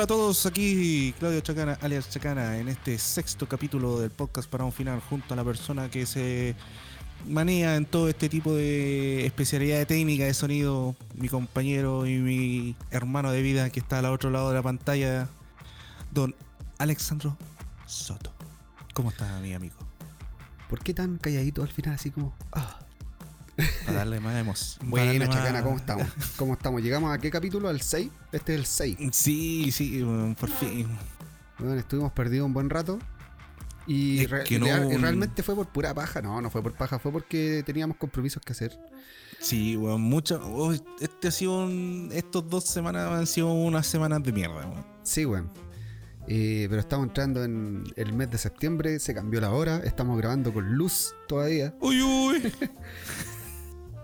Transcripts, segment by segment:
hola a todos, aquí Claudio Chacana, alias Chacana, en este sexto capítulo del podcast para un final, junto a la persona que se manía en todo este tipo de especialidad de técnica de sonido, mi compañero y mi hermano de vida que está al otro lado de la pantalla, don Alexandro Soto. ¿Cómo está mi amigo? ¿Por qué tan calladito al final, así como... ah? Para darle más emoción. Bueno, Chacana, ¿cómo estamos? ¿Cómo estamos? ¿Llegamos a qué capítulo? ¿Al 6? Este es el 6. Sí, sí, por fin. Bueno, estuvimos perdidos un buen rato. Y, re- no- realmente fue por pura paja. No, no fue por paja, fue porque teníamos compromisos que hacer. Sí, weón, mucho. oh, este ha sido un- estos dos semanas han sido unas semanas de mierda, weón. Sí, weón. Eh, pero estamos entrando en el mes de septiembre, se cambió la hora, estamos grabando con luz todavía. Uy, uy.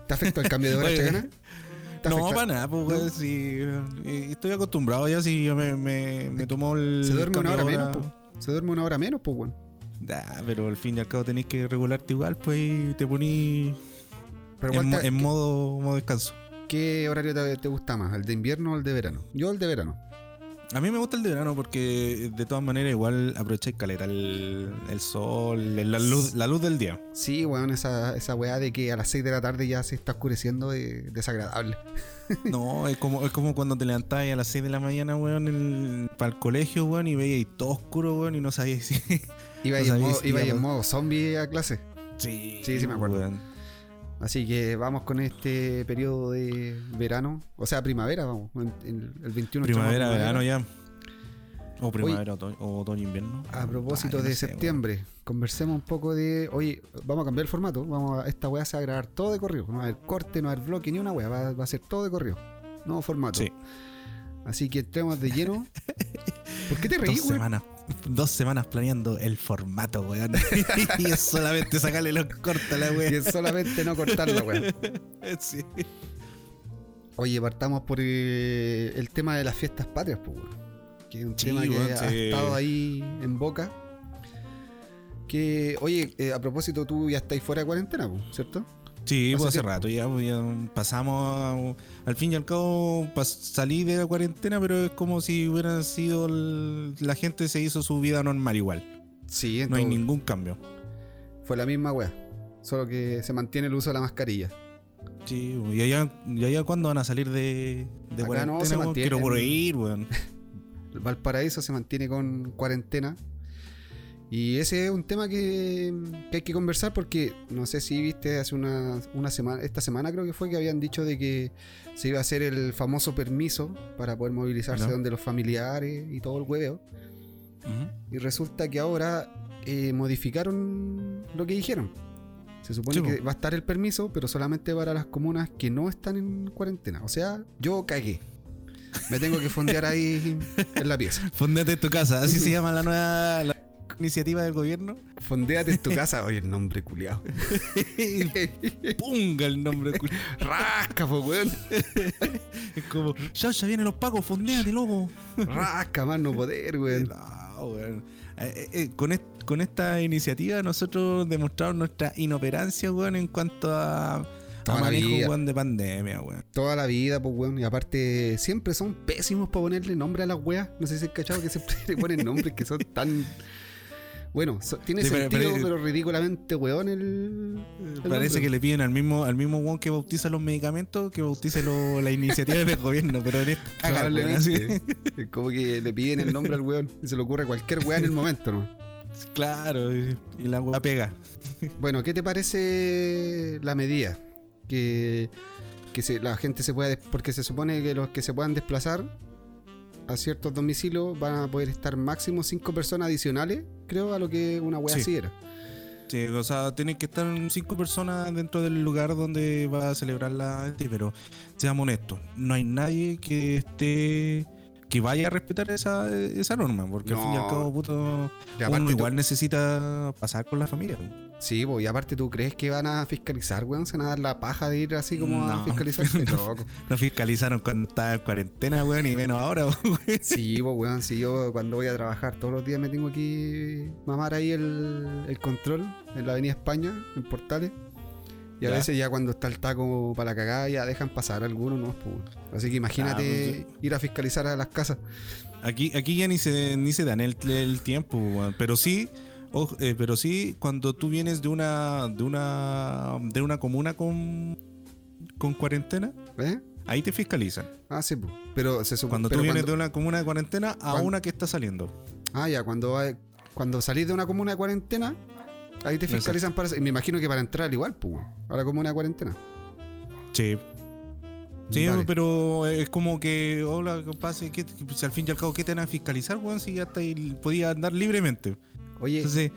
¿Te afecta el cambio de hora, Chacana? ¿Te No, para nada, pues, weón, sí, eh, Estoy acostumbrado ya, si yo me, me, me tomo el. Se duerme una hora menos, po. Se duerme una hora menos, pues, weón. Nah, pero al fin y al cabo tenéis que regularte igual, pues y te ponís en, en modo, modo descanso. ¿Qué horario te, te gusta más? ¿El de invierno o el de verano? Yo el de verano. A mí me gusta el de verano porque de todas maneras igual aprovecháis caleta el, el sol, la luz, la luz del día. Sí, weón, esa, esa weá de que a las 6 de la tarde ya se está oscureciendo es desagradable. No, es como, es como cuando te levantás a las 6 de la mañana, weón, para el colegio, weón, y veíais todo oscuro, weón, y no sabíais si. Iba No en, modo, iba en modo zombie a clase. Sí, Sí, sí me acuerdo. weón. Así que vamos con este periodo de verano. O sea, primavera, vamos. en- en el 21 Primavera, en verano ya. O primavera, otoño, o otoño, invierno. A propósito no de sé, septiembre, conversemos un poco de. Oye, vamos a cambiar el formato. Vamos a, esta weá se va a grabar todo de corrido. No va a haber corte, no va a haber bloque ni una weá. Va, va a ser todo de corrido. Nuevo formato. Sí. Así que entremos de lleno. ¿Por qué te Dos reís, weón? semanas, dos semanas planeando el formato, weón. y es solamente sacarle los cortes a la Y weón. es solamente no cortar la weá. Sí. Oye, partamos por eh, el tema de las fiestas patrias, pues, weón. Que es un Sí, tema que weón, ha sí. estado ahí en boca. Que, oye, eh, a propósito, tú ya estáis fuera de cuarentena, pues, ¿cierto? Sí, Hace pues hace rato ya, pues, ya pasamos al fin y al cabo pas- salí de la cuarentena, pero es como si hubiera sido el- la gente se hizo su vida normal igual. Sí, No hay ningún cambio. fue la misma weá. Solo que se mantiene el uso de la mascarilla. Sí, y allá, y allá cuándo van a salir de, de Acá no, cuarentena, se weón? mantienen. Quiero por ir, weón. El Valparaíso se mantiene con cuarentena. Y ese es un tema que, que hay que conversar porque no sé si viste hace una, una semana, esta semana creo que fue que habían dicho de que se iba a hacer el famoso permiso para poder movilizarse No. donde los familiares y todo el hueveo. Y resulta que ahora eh, modificaron lo que dijeron. Se supone que va a estar el permiso, pero solamente para las comunas que no están en cuarentena. O sea, yo cagué. Me tengo que fondear ahí en la pieza. Fondete en tu casa, así se llama la nueva la iniciativa del gobierno. Fondeate en tu casa. Oye, el nombre culiao. Punga el nombre. culo. Rasca, po, weón. es como, ya, ya vienen los pagos, fondéate, loco. Rasca, más no poder, weón. No, weón. Eh, eh, eh, con, est- con esta iniciativa nosotros demostramos nuestra inoperancia, weón, en cuanto a, Toda la manejo, vida. weón, de pandemia, weón. Toda la vida, pues, weón. Y aparte, siempre son pésimos para ponerle nombre a las weas. No sé si has cachado que siempre le ponen nombres que son tan. Bueno, so- tiene Sí, sentido, pero, pero- ridículamente weón el. el Parece nombre. que le piden al mismo al mismo weón que bautiza los medicamentos que bautice lo- la iniciativa del gobierno, pero en este weón. Probablemente. Es como que le piden el nombre al weón y se le ocurre cualquier weá en el momento, ¿no? Claro, y, la weá pega. Bueno, ¿qué te parece la medida? Que, que se- la gente se pueda. Porque se supone que los que se puedan desplazar a ciertos domicilios van a poder estar máximo cinco personas adicionales, creo, a lo que una wea Sí. así era. Sí, o sea, tienen que estar cinco personas dentro del lugar donde va a celebrar la este, pero seamos honestos, no hay nadie que esté que vaya a respetar esa, esa norma, porque al No. fin y al cabo, puto, tú- igual necesita pasar con la familia. Sí, po, y aparte tú crees que van a fiscalizar, weón, se van a dar la paja de ir así como a No. fiscalizar. Loco. No fiscalizaron cuando estaba en cuarentena, weón, y menos ahora, weón. Sí, pues weón, si yo cuando voy a trabajar todos los días me tengo que mamar ahí el, el control en la Avenida España, en Portales. Y a Ya. veces ya cuando está el taco para la cagada ya dejan pasar algunos, ¿no? Pues, Así que imagínate Ah, ir a fiscalizar a las casas. Aquí, aquí ya ni se, ni se dan el, el tiempo, weón. pero sí, eh, pero sí cuando tú vienes de una, de una, de una comuna con, con cuarentena, ¿Eh? ahí te fiscalizan. Ah, sí, pues. Pero se supone. Cuando tú vienes cuando- de una comuna de cuarentena a cuando- una que está saliendo. Ah, ya, cuando, cuando salís de una comuna de cuarentena, ahí te fiscalizan para. Me imagino que para entrar igual, pues, weón, a la comuna de cuarentena. Sí. Sí, pero es como que, hola. ¿Qué, si al fin y al cabo, ¿qué te van a fiscalizar, weón? Si ya está ahí, podía andar libremente. Oye, Entonces,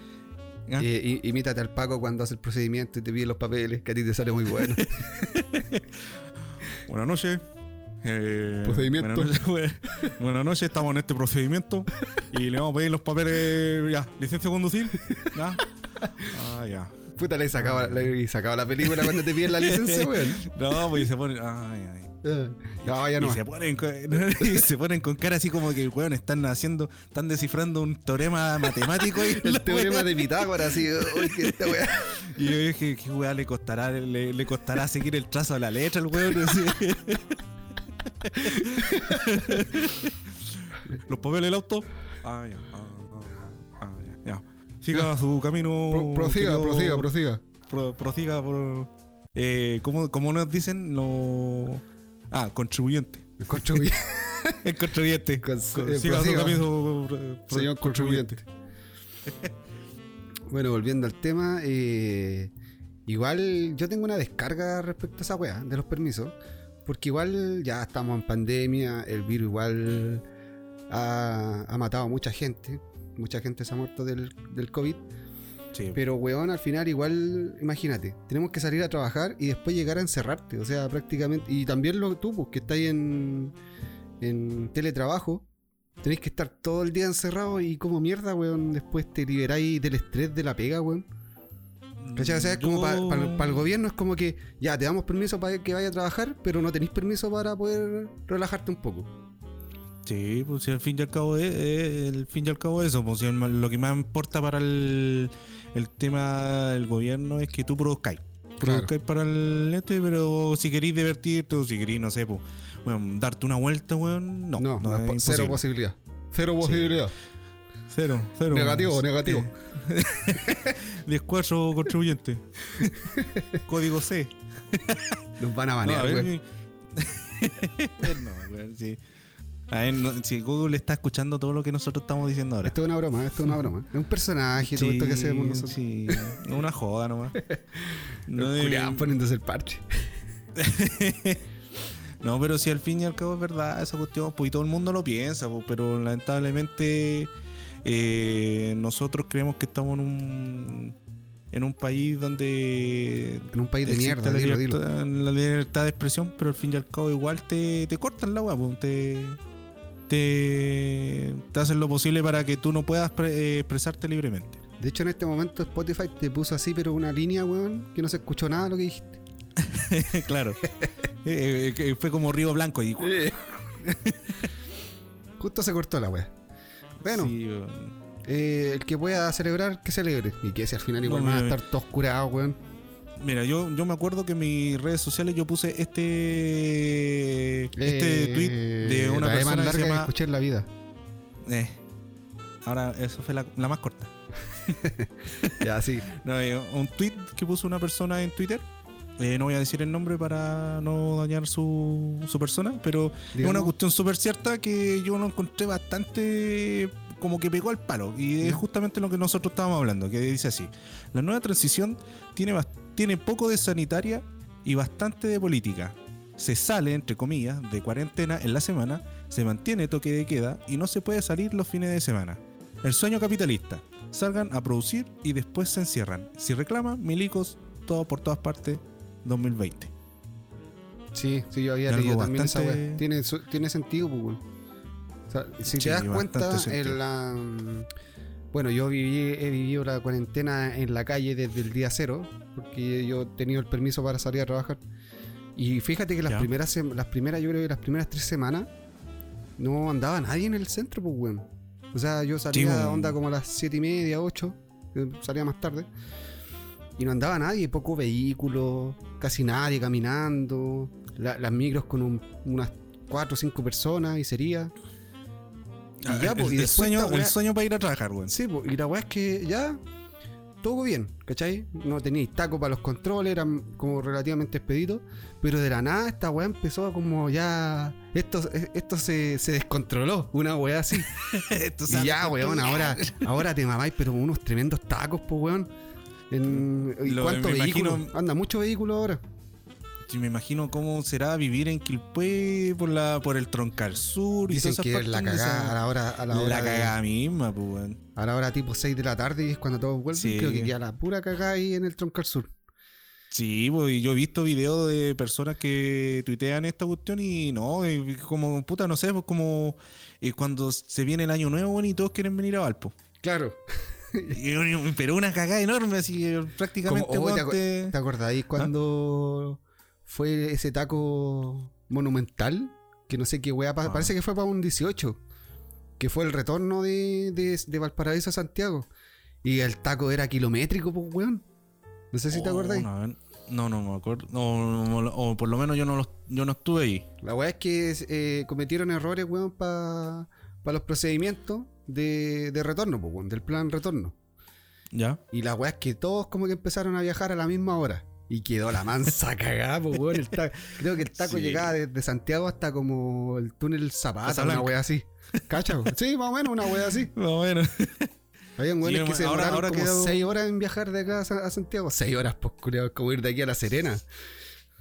¿ah? eh, imítate al Paco cuando hace el procedimiento y te pide los papeles, que a ti te sale muy bueno. Buenas noches. Eh, Procedimiento. Buenas noches, noches, estamos en este procedimiento y le vamos a pedir los papeles. Ya, licencia de conducir. Ya. Ah, ya. Puta, le sacaba, le sacaba la película cuando te piden la licencia, weón. No, pues y se ponen. Ay, ay. No, ya Y no. se ponen, con, y se ponen con cara así como que, weón, están haciendo, están descifrando un teorema matemático. Y, El teorema de Pitágoras, así. uy, que esta weá. y yo dije, ¿qué weá le costará, le, le costará seguir el trazo de la letra al weón? Así. Los papeles del auto. Ah, ya. Ah, ah, ah, ya. Siga su camino. Pro- prosiga, querido- prosiga, prosiga. pro- prosiga por. Eh, ¿cómo, cómo nos dicen? Los. Ah, contribuyente. Contribuye- El contribuyente. Con- Con- eh, siga su camino. pro- Señor contribuyente. Bueno, volviendo al tema, eh, igual yo tengo una descarga respecto a esa weá de los permisos, porque igual ya estamos en pandemia, el virus igual ha, ha matado a mucha gente, mucha gente se ha muerto del, del COVID, Sí. pero weón, al final igual, imagínate, tenemos que salir a trabajar y después llegar a encerrarte, o sea, prácticamente, y también lo, tú, pues, que estáis en, en teletrabajo, tenéis que estar todo el día encerrado y como mierda, weón, después te liberáis del estrés de la pega, weón. ¿Cachai? O sea, es como Yo- para el gobierno es como que ya te damos permiso para que vaya a trabajar, pero no tenéis permiso para poder relajarte un poco. Sí, pues si al fin y al cabo es, el fin y al cabo es eso, pues si el ma- lo que más importa para el, el tema del gobierno es que tú produzcáis. Claro. Produzcáis para el este, pero si queréis divertirte o si queréis, no sé, pues, bueno, darte una vuelta, weón, no. No, no, no, es cero posibilidad. Cero Sí. Cero, cero. Negativo, negativo. 10-4 contribuyente. Código C. Nos van a banear, a ver, weón. mi- no, sí. A ver, no, si Google está escuchando todo lo que nosotros estamos diciendo ahora. Esto es una broma, esto es una broma. Es un personaje, todo esto que hacemos nosotros. Sí, es una joda nomás. No, de- poniéndose el parche. no, pero si al fin y al cabo es verdad esa cuestión, pues y todo el mundo lo piensa, pues, pero lamentablemente eh, nosotros creemos que estamos en un en un país donde En un país de mierda, la, dilo, libertad, dilo. la libertad de expresión, pero al fin y al cabo igual te, te cortan la agua, te, te, te hacen lo posible para que tú no puedas pre- eh, expresarte libremente. De hecho, en este momento Spotify te puso así, pero una línea, weón, que no se escuchó nada de lo que dijiste. claro. Eh, eh, fue como Río Blanco y Justo se cortó la weá. Bueno, Sí, weón. eh, el que pueda celebrar, que celebre. Y que si al final igual No, van a estar todos curados, weón. Mira, yo, yo me acuerdo que en mis redes sociales yo puse este este Eh, tweet de una la vez más persona que larga se que llama escuché en la vida. Eh, ahora eso fue la, la más corta. Ya, sí. No, eh, un tweet que puso una persona en Twitter. Eh, no voy a decir el nombre para no dañar su, su persona, pero es una cuestión súper cierta que yo lo encontré bastante como que pegó al palo. Y es justamente lo que nosotros estábamos hablando, que dice así. La nueva transición tiene, tiene poco de sanitaria y bastante de política. Se sale, entre comillas, de cuarentena en la semana, se mantiene toque de queda y no se puede salir los fines de semana. El sueño capitalista. Salgan a producir y después se encierran. Si reclaman, milicos, todo por todas partes, 2020. Sí, sí, yo había leído también esa bastante- weá. Tiene, su- tiene sentido, pues. O sea, si Sí, te das cuenta, en la. Bueno, yo viví, he vivido la cuarentena en la calle desde el día cero, porque yo he tenido el permiso para salir a trabajar. Y fíjate que las Ya. primeras, las primeras, yo creo que las primeras tres semanas no andaba nadie en el centro, pues, weón. O sea, yo salía weón. onda como a las siete y media, ocho, eh, salía más tarde. Y no andaba nadie, poco vehículo, casi nadie caminando, la- las micros con un- unas cuatro o cinco personas y sería. Y ya, el, pues, y el sueño, el sueño para ir a trabajar, weón. Sí, pues, y la weá es que ya todo bien, ¿cachai? No teníais taco para los controles, eran como relativamente expeditos, pero de la nada esta weá empezó a como ya. Esto, esto se, se descontroló, una weá así. Y ya, weón, ahora, ahora te mamáis, pero unos tremendos tacos, pues weón. En, ¿y Lo- ¿Cuántos me vehículos? imagino- Anda mucho vehículo ahora. Sí, me imagino cómo será vivir en Quilpué por la por el Troncal Sur y Dicen todas esas que es la cagada a la hora, a la la, hora de- cagada misma, pues, a la hora tipo 6 de la tarde y es cuando todos vuelven. Sí. Creo que queda la pura cagada ahí en el Troncal Sur. Sí, pues y yo he visto videos de personas que tuitean esta cuestión y no, como puta, no sé, pues como eh, cuando se viene el año nuevo weón, y todos quieren venir a Valpo. Claro. Pero una cagada enorme, así eh, prácticamente. Como, oh, ¿te acu- te- ¿Te acordáis cuando fue ese taco monumental? Que no sé qué weá, pa- Ah. parece que fue para un 18. Que fue el retorno de, de, de Valparaíso a Santiago. Y el taco era kilométrico, pues weón. No sé si te Oh, acordáis. No, no, me acuerdo. No, no, no, o por lo menos yo no, los- yo no estuve ahí. La weá es que eh, cometieron errores, weón, para los procedimientos de, de retorno, pues, del plan retorno. ¿Ya? Y la weá es que todos como que empezaron a viajar a la misma hora. Y quedó la mansa cagada, pues, weón. Creo que el taco Sí. llegaba desde Santiago hasta como el túnel Zapata, una weá así. ¿Cacha? Sí, más o menos una weá así. No, bueno. Habían weones Sí, que se ahora- demoraron ahora como quedó- 6 horas en viajar de acá a Sa- a Santiago. 6 horas, pues, culiao, como ir de aquí a La Serena.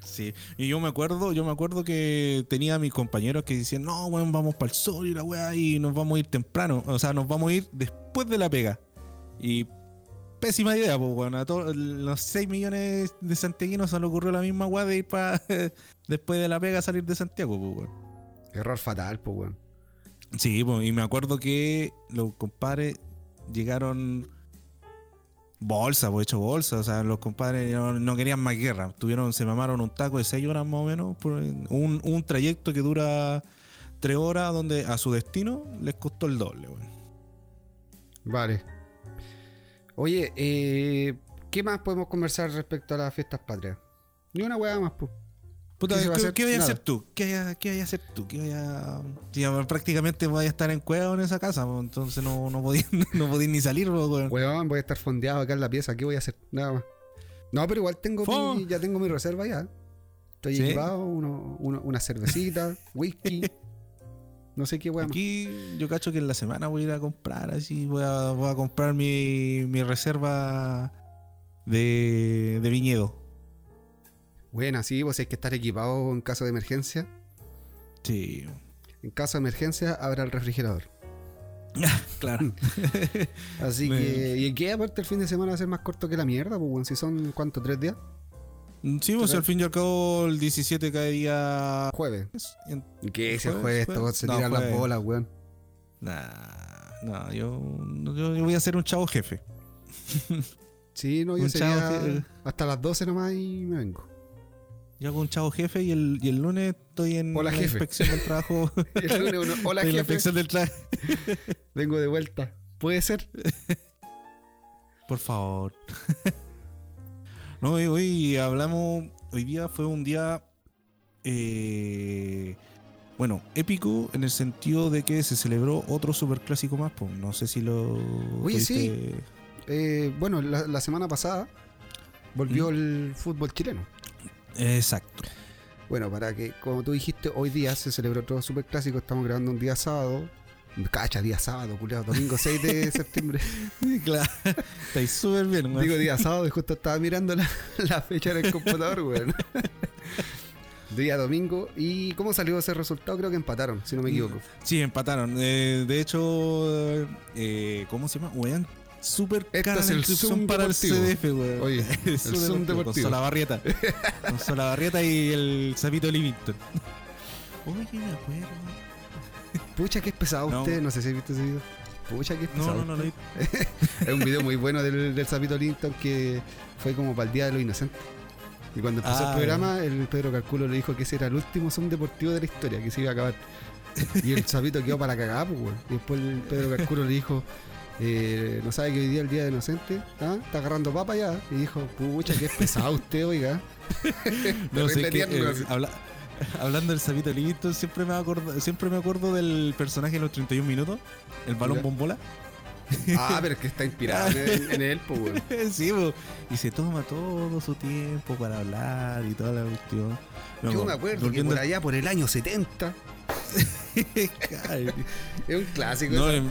Sí, y yo me acuerdo, yo me acuerdo que tenía a mis compañeros que decían, no, weón, vamos para el sol y la weá, y nos vamos a ir temprano, o sea, nos vamos a ir después de la pega. Y pésima idea, pues, weón, a todos los 6 millones de santiaguinos se le ocurrió la misma weá de ir para después de la pega salir de Santiago, pues, weón. Error fatal, pues, weón. Sí, pues, y me acuerdo que los compadres llegaron bolsa, pues hecho bolsa, o sea, los compadres no, querían más guerra, tuvieron, se mamaron un taco de 6 horas más o menos, un, un trayecto que dura 3 horas donde a su destino les costó el doble. Vale. Oye, eh, ¿qué más podemos conversar respecto a las fiestas patrias? Ni una weá más, pues. Puta, ¿Qué se ¿qué, va a hacer? qué voy a hacer tú? ¿Qué, vaya a hacer tú? ¿Qué si ya prácticamente voy a estar en cueva en esa casa, pues, entonces no, no podí, no podí ni salir, pues, weón. Weón, voy a estar fondeado acá en la pieza. ¿Qué voy a hacer? Nada más. No, pero igual tengo mi- ya tengo mi reserva ya. Estoy ¿Sí? equipado, uno, uno- una cervecita, whisky. No sé qué weón. Aquí yo cacho que en la semana voy a ir a comprar, así voy a, voy a comprar mi, mi reserva de, de viñedo. Buena, sí, vos hay que estar equipado en caso de emergencia. Sí, En caso de emergencia, habrá el refrigerador. claro. Así que, ¿y qué aparte el fin de semana va a ser más corto que la mierda? Pues, weón, si son, ¿cuánto? ¿Tres días? Sí, pues al fin y al cabo el 17 cae día... Jueves. en- ¿Y qué ese ¿Jueves? jueves? Se No, tiran las bolas, weón. Nah, no, yo, yo, yo voy a ser un chavo jefe. Sí, no, yo sería hasta las 12 nomás y me vengo. Yo hago un chavo jefe y el, y el lunes estoy en Hola, la jefe. inspección del trabajo. El lunes uno, Hola, en la jefe. inspección del trabajo. Vengo de vuelta. ¿Puede ser? Por favor. no, hoy, hoy hablamos. Hoy día fue un día. eh, bueno, épico en el sentido de que se celebró otro superclásico más. Pues. No sé si lo. Oye, sí. Eh, bueno, la, la semana pasada volvió ¿Mm? el fútbol chileno. Exacto. Bueno, para que, como tú dijiste, hoy día se celebró otro superclásico. Estamos grabando un día sábado. Cacha, día sábado, culiado. Domingo 6 de septiembre. claro. Estáis súper bien, weón. Digo día sábado y justo estaba mirando la, la fecha en el computador, weón. Día domingo. ¿Y cómo salió ese resultado? Creo que empataron, si no me equivoco. Sí, empataron. Eh, de hecho, eh, ¿cómo se llama? Weón, súper Esto cara es el Zoom para el CDF, weón. Oye, el el Zoom Con deportivo. Solabarrieta. con Solabarrieta y el Zapito Livington. Oye, me acuerdo. Pucha, que es pesado No. usted. No sé si viste ese video. Pucha, que es No, pesado. no, no lo vi. Es un video muy bueno del, del Zapito Linton que fue como para el Día de los Inocentes. Y cuando empezó Ah, el programa, el Pedro Calculo le dijo que ese era el último Zoom deportivo de la historia, que se iba a acabar. Y el Zapito quedó para cagar, pues, weón. Y después el Pedro Calculo le dijo, eh, no sabe que hoy día es el día de inocente, ¿ah? está agarrando papa ya. Y dijo, pucha, que es pesado usted, oiga. No sé, eh, habla- hablando del Sabito Livingston, siempre me acuerdo, siempre me acuerdo del personaje de los 31 minutos, el balón bombola. Ah, pero es que está inspirado en, en él, pues, sí, po. y se toma todo su tiempo para hablar y toda la cuestión. No, Yo me acuerdo que por al- allá, por el año 70, Ay, es un clásico. no, eso.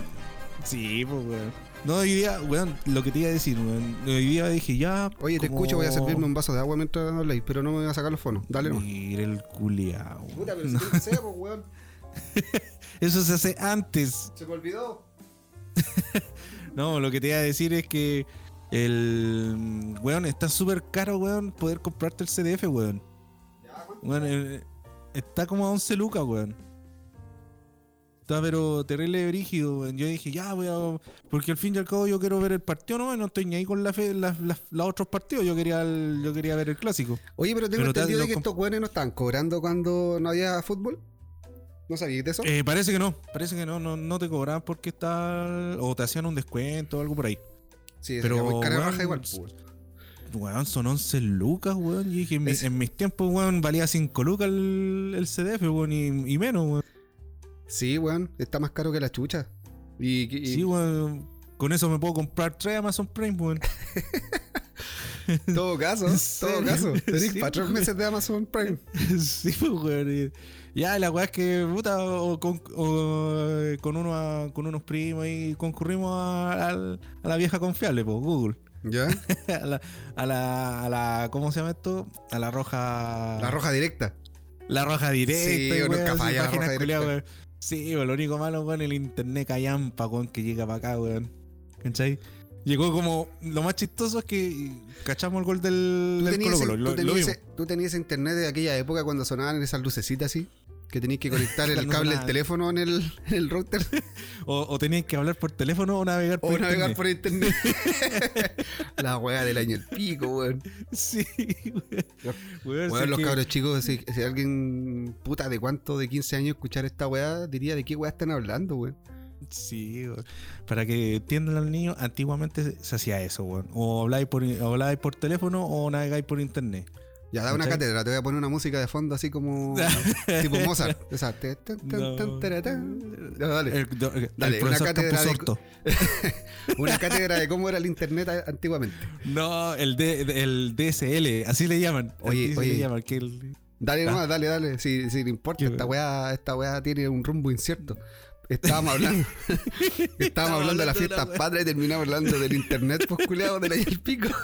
Sí, pues, weón. No, hoy día, weón, lo que te iba a decir, weón. Hoy día dije, ya. Oye, te como- escucho, voy a servirme un vaso de agua mientras habláis, pero no me voy a sacar los fonos. Dale, no. Mira el culiao. Puta, pero No, si pues, weón. Eso se hace antes. Se me olvidó. No, lo que te iba a decir es que el. Weón, está súper caro, weón, poder comprarte el CDF, weón. Weón, eh, está como a 11 lucas, weón. Está pero terrible brígido. Yo dije, ya, voy a. Porque al fin y al cabo yo quiero ver el partido, no, no estoy ni ahí con la fe, los otros partidos. Yo quería, el- yo quería ver el clásico. Oye, pero tengo Pero te- entendido lo de que estos weones no estaban cobrando cuando no había fútbol. ¿No sabías de eso? Eh, parece que no, parece que no, no, no te cobraban porque está. O te hacían un descuento o algo por ahí. sí, pero, muy cara igual, pues, weón. Son 11 lucas, weón. Y dije, en, mi- Es- en mis tiempos, weón, valía 5 lucas el, el CDF, weón, y, y menos, weón. Sí, weón, está más caro que la chucha. Y, y- Sí, weón. Con eso me puedo comprar 3 Amazon Prime, weón. todo caso, ¿En en todo caso. Tenés Sí, para tres meses de Amazon Prime. sí, pues, weón. y- Ya, la weá es que, puta, o con, o, eh, con, uno a- con unos primos y concurrimos a, la vieja confiable, pues, Google. ¿Ya? a, la, a, la, a la. ¿Cómo se llama esto? A la roja. La roja directa. La roja directa. Sí, weón, nunca falla la roja directa. weón. Sí, weón, lo único malo, weón, el internet callampa, weón, que llega para acá, weón. ¿Cachai? Llegó como. Lo más chistoso es que cachamos el gol del, ¿Tú del Colo ese- Colo. tú Lo, lo tenías ese- tú tenías internet de aquella época cuando sonaban esas lucecitas así? Que tenías que conectar el cable del teléfono en el, en el router O, o tenías que hablar por teléfono o navegar por o navegar internet. por internet. la weá del año el pico, weón. Sí, weón. Weón, los que- cabros chicos, si, si alguien puta de cuánto de 15 años escuchar esta weá, diría de qué weá están hablando, weón. Sí, weón. para que entiendan los niños, antiguamente se- hacía eso, weón. O habláis por, o habláis por teléfono o navegáis por internet. Ya, da una ¿Cachai? cátedra, te voy a poner una música de fondo así como tipo Mozart. Te- tan, taratán. Ya, dale. El, do- el Dale, una cátedra de-. Una cátedra de cómo era el internet antiguamente. No, el, D- el DSL, así le llaman. Oye, así oye. le llaman. Que el- Dale Ah. nomás, dale, dale. Si, si le importa, esta weá, esta weá tiene un rumbo incierto. Estábamos hablando, estábamos hablando de las fiestas patrias y terminamos hablando del internet posculeado de la el pico.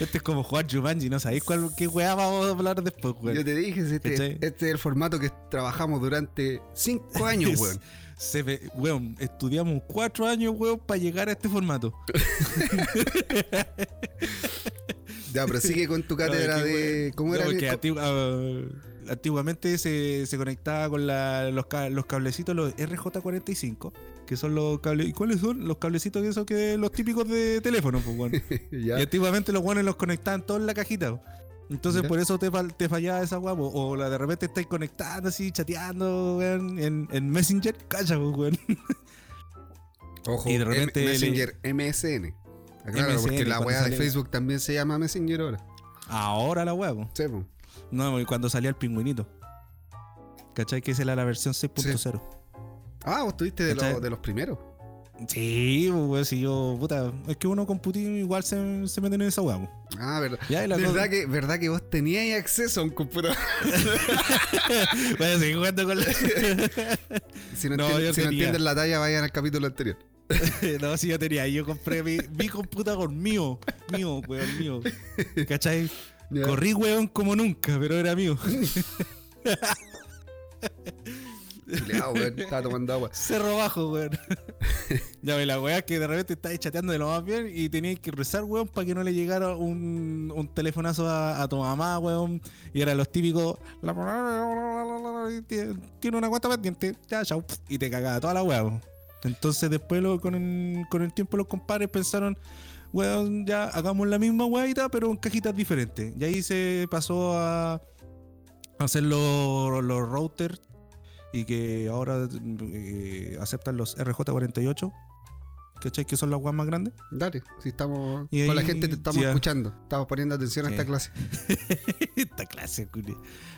Este es como jugar Jumanji, no sabéis cuál, qué weá vamos a hablar después, Yo weón. te dije, este, este es el formato que trabajamos durante cinco años, weón. Se ve, weón, estudiamos cuatro años, weón, para llegar a este formato. Ya, pero sigue con tu cátedra No, que, de. ¿Cómo no, era el- porque antigu- ah, antiguamente se, se conectaba con la- los, los cablecitos, los RJ45, que son los cables. ¿Y cuáles son? Los cablecitos que son que los típicos de teléfono, pues. Ya. Y antiguamente los guanes los conectaban todos en la cajita. Entonces por eso te, te fallaba esa guapo. O la de repente estáis conectando así, chateando, weón, en, en Messenger, calla, weón. Ojo, y de repente M- le- Messenger MSN. Aclaro, MSN, porque la weá de sale- Facebook también se llama Messenger ahora. Ahora la guapo. Sí, po. No, y cuando salía el pingüinito. ¿Cachai? Que esa era la versión 6.0. Ah, vos estuviste de, los- de los primeros. Sí, pues si yo, puta, es que uno con Putin igual se, se meten en esa guapo. Ah, verdad. Ya, ¿Verdad cosa- que, ¿Verdad que vos teníais acceso a un computador? A seguir jugando con la... Si no, No, entien- yo si no entienden la talla, vayan al capítulo anterior. no, sí, yo tenía. Yo compré mi, mi computador mío. Mío, weón, mío. ¿Cachai? Corrí, weón, como nunca, pero era mío. Culeado, weón, Estaba tomando agua. Cerro bajo, weón. ya ve, la weá que de repente estáis chateando de lo más bien y tenías que rezar, weón, para que no le llegara un, un telefonazo a, a tu mamá, weón. Y eran los típicos. la- Tiene una cuenta pendiente, ya, chao. Y te cagaba toda la weá, weón. Entonces después lo- con, el, con el tiempo los compadres pensaron, weón, ya hagamos la misma weadita, pero en cajitas diferentes. Y ahí se pasó a hacer los, los routers y que ahora eh, aceptan los RJ48 ¿cachai? Que son las weas más grandes. Dale, si estamos. Y con la gente te estamos ya. escuchando. Estamos poniendo atención a esta clase. Esta clase, culi.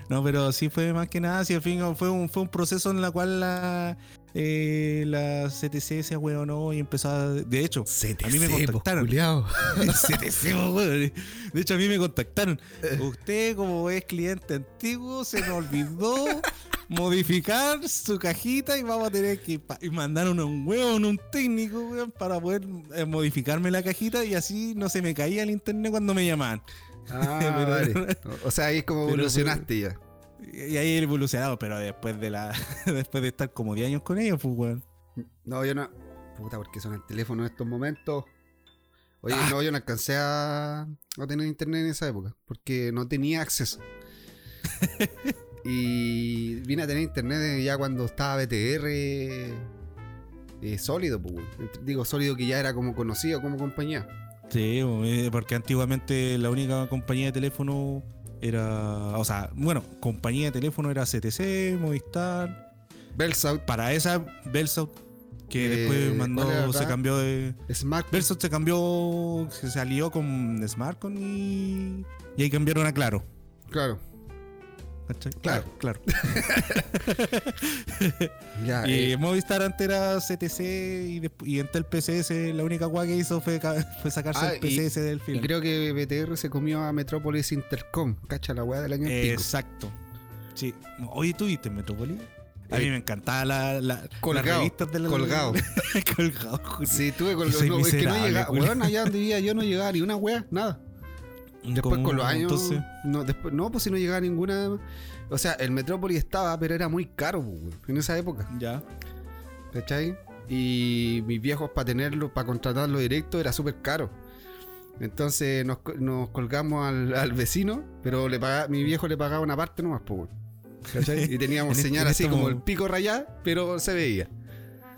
No, pero sí fue más que nada, sí, al fin fue un, fue un proceso en la cual la, eh, la CTC se no y empezó a. De hecho, a mí me contactaron. CTC, weón. De hecho, a mí me contactaron. Usted, como es cliente antiguo, se me olvidó modificar su cajita y vamos a tener que mandaron a un hueón, un técnico, weón, para poder eh, modificarme la cajita y así no se me caía el internet cuando me llamaban. Ah, Pero- vale. O sea, ahí es como Pero- evolucionaste ya. Y ahí he evolucionado, pero después de la después de estar como 10 años con ellos, pues weón. No, yo no. Puta, porque son el teléfono en estos momentos. Oye, Ah. no, yo no alcancé a, a tener internet en esa época. Porque no tenía acceso. y vine a tener internet ya cuando estaba BTR eh, sólido, pues, Digo, sólido que ya era como conocido como compañía. Sí, eh, porque antiguamente la única compañía de teléfono era, o sea, bueno, compañía de teléfono era CTC, Movistar, Bellsouth, para esa Bellsouth que Eh, después ¿cuál era mandó se cambió de Smart. Se cambió, se salió con Smartcom y y ahí cambiaron a Claro. Claro. ¿Cachai? Claro. claro. Ya, Y eh, Movistar antes era CTC y, y Entel PCS, la única guay que hizo fue, fue sacarse Ah, el PCS del y film. creo que BTR se comió a Metropolis Intercom. Cacha la weá del año pico. Exacto. Sí. Oye, ¿tú viste Metrópolis? A Eh, mí me encantaba la, la, colgado, las revistas de la, colgado. colgado. Julio. Sí, tuve soy no, es que no llegaba, weón, allá donde vivía yo no llegaba ni una weá, nada. Después con los años. Entonces, No, después, no, pues si no llegaba ninguna. O sea, el Metrópolis estaba, pero era muy caro, pues, en esa época. ya. ¿Cachai? Y mis viejos para tenerlo, para contratarlo directo, era súper caro. Entonces nos, nos colgamos al, al vecino, pero le mi viejo le pagaba una parte nomás, pues, weón. ¿Cachai? Y teníamos En este- señal en así como como- el pico rayado, pero se veía.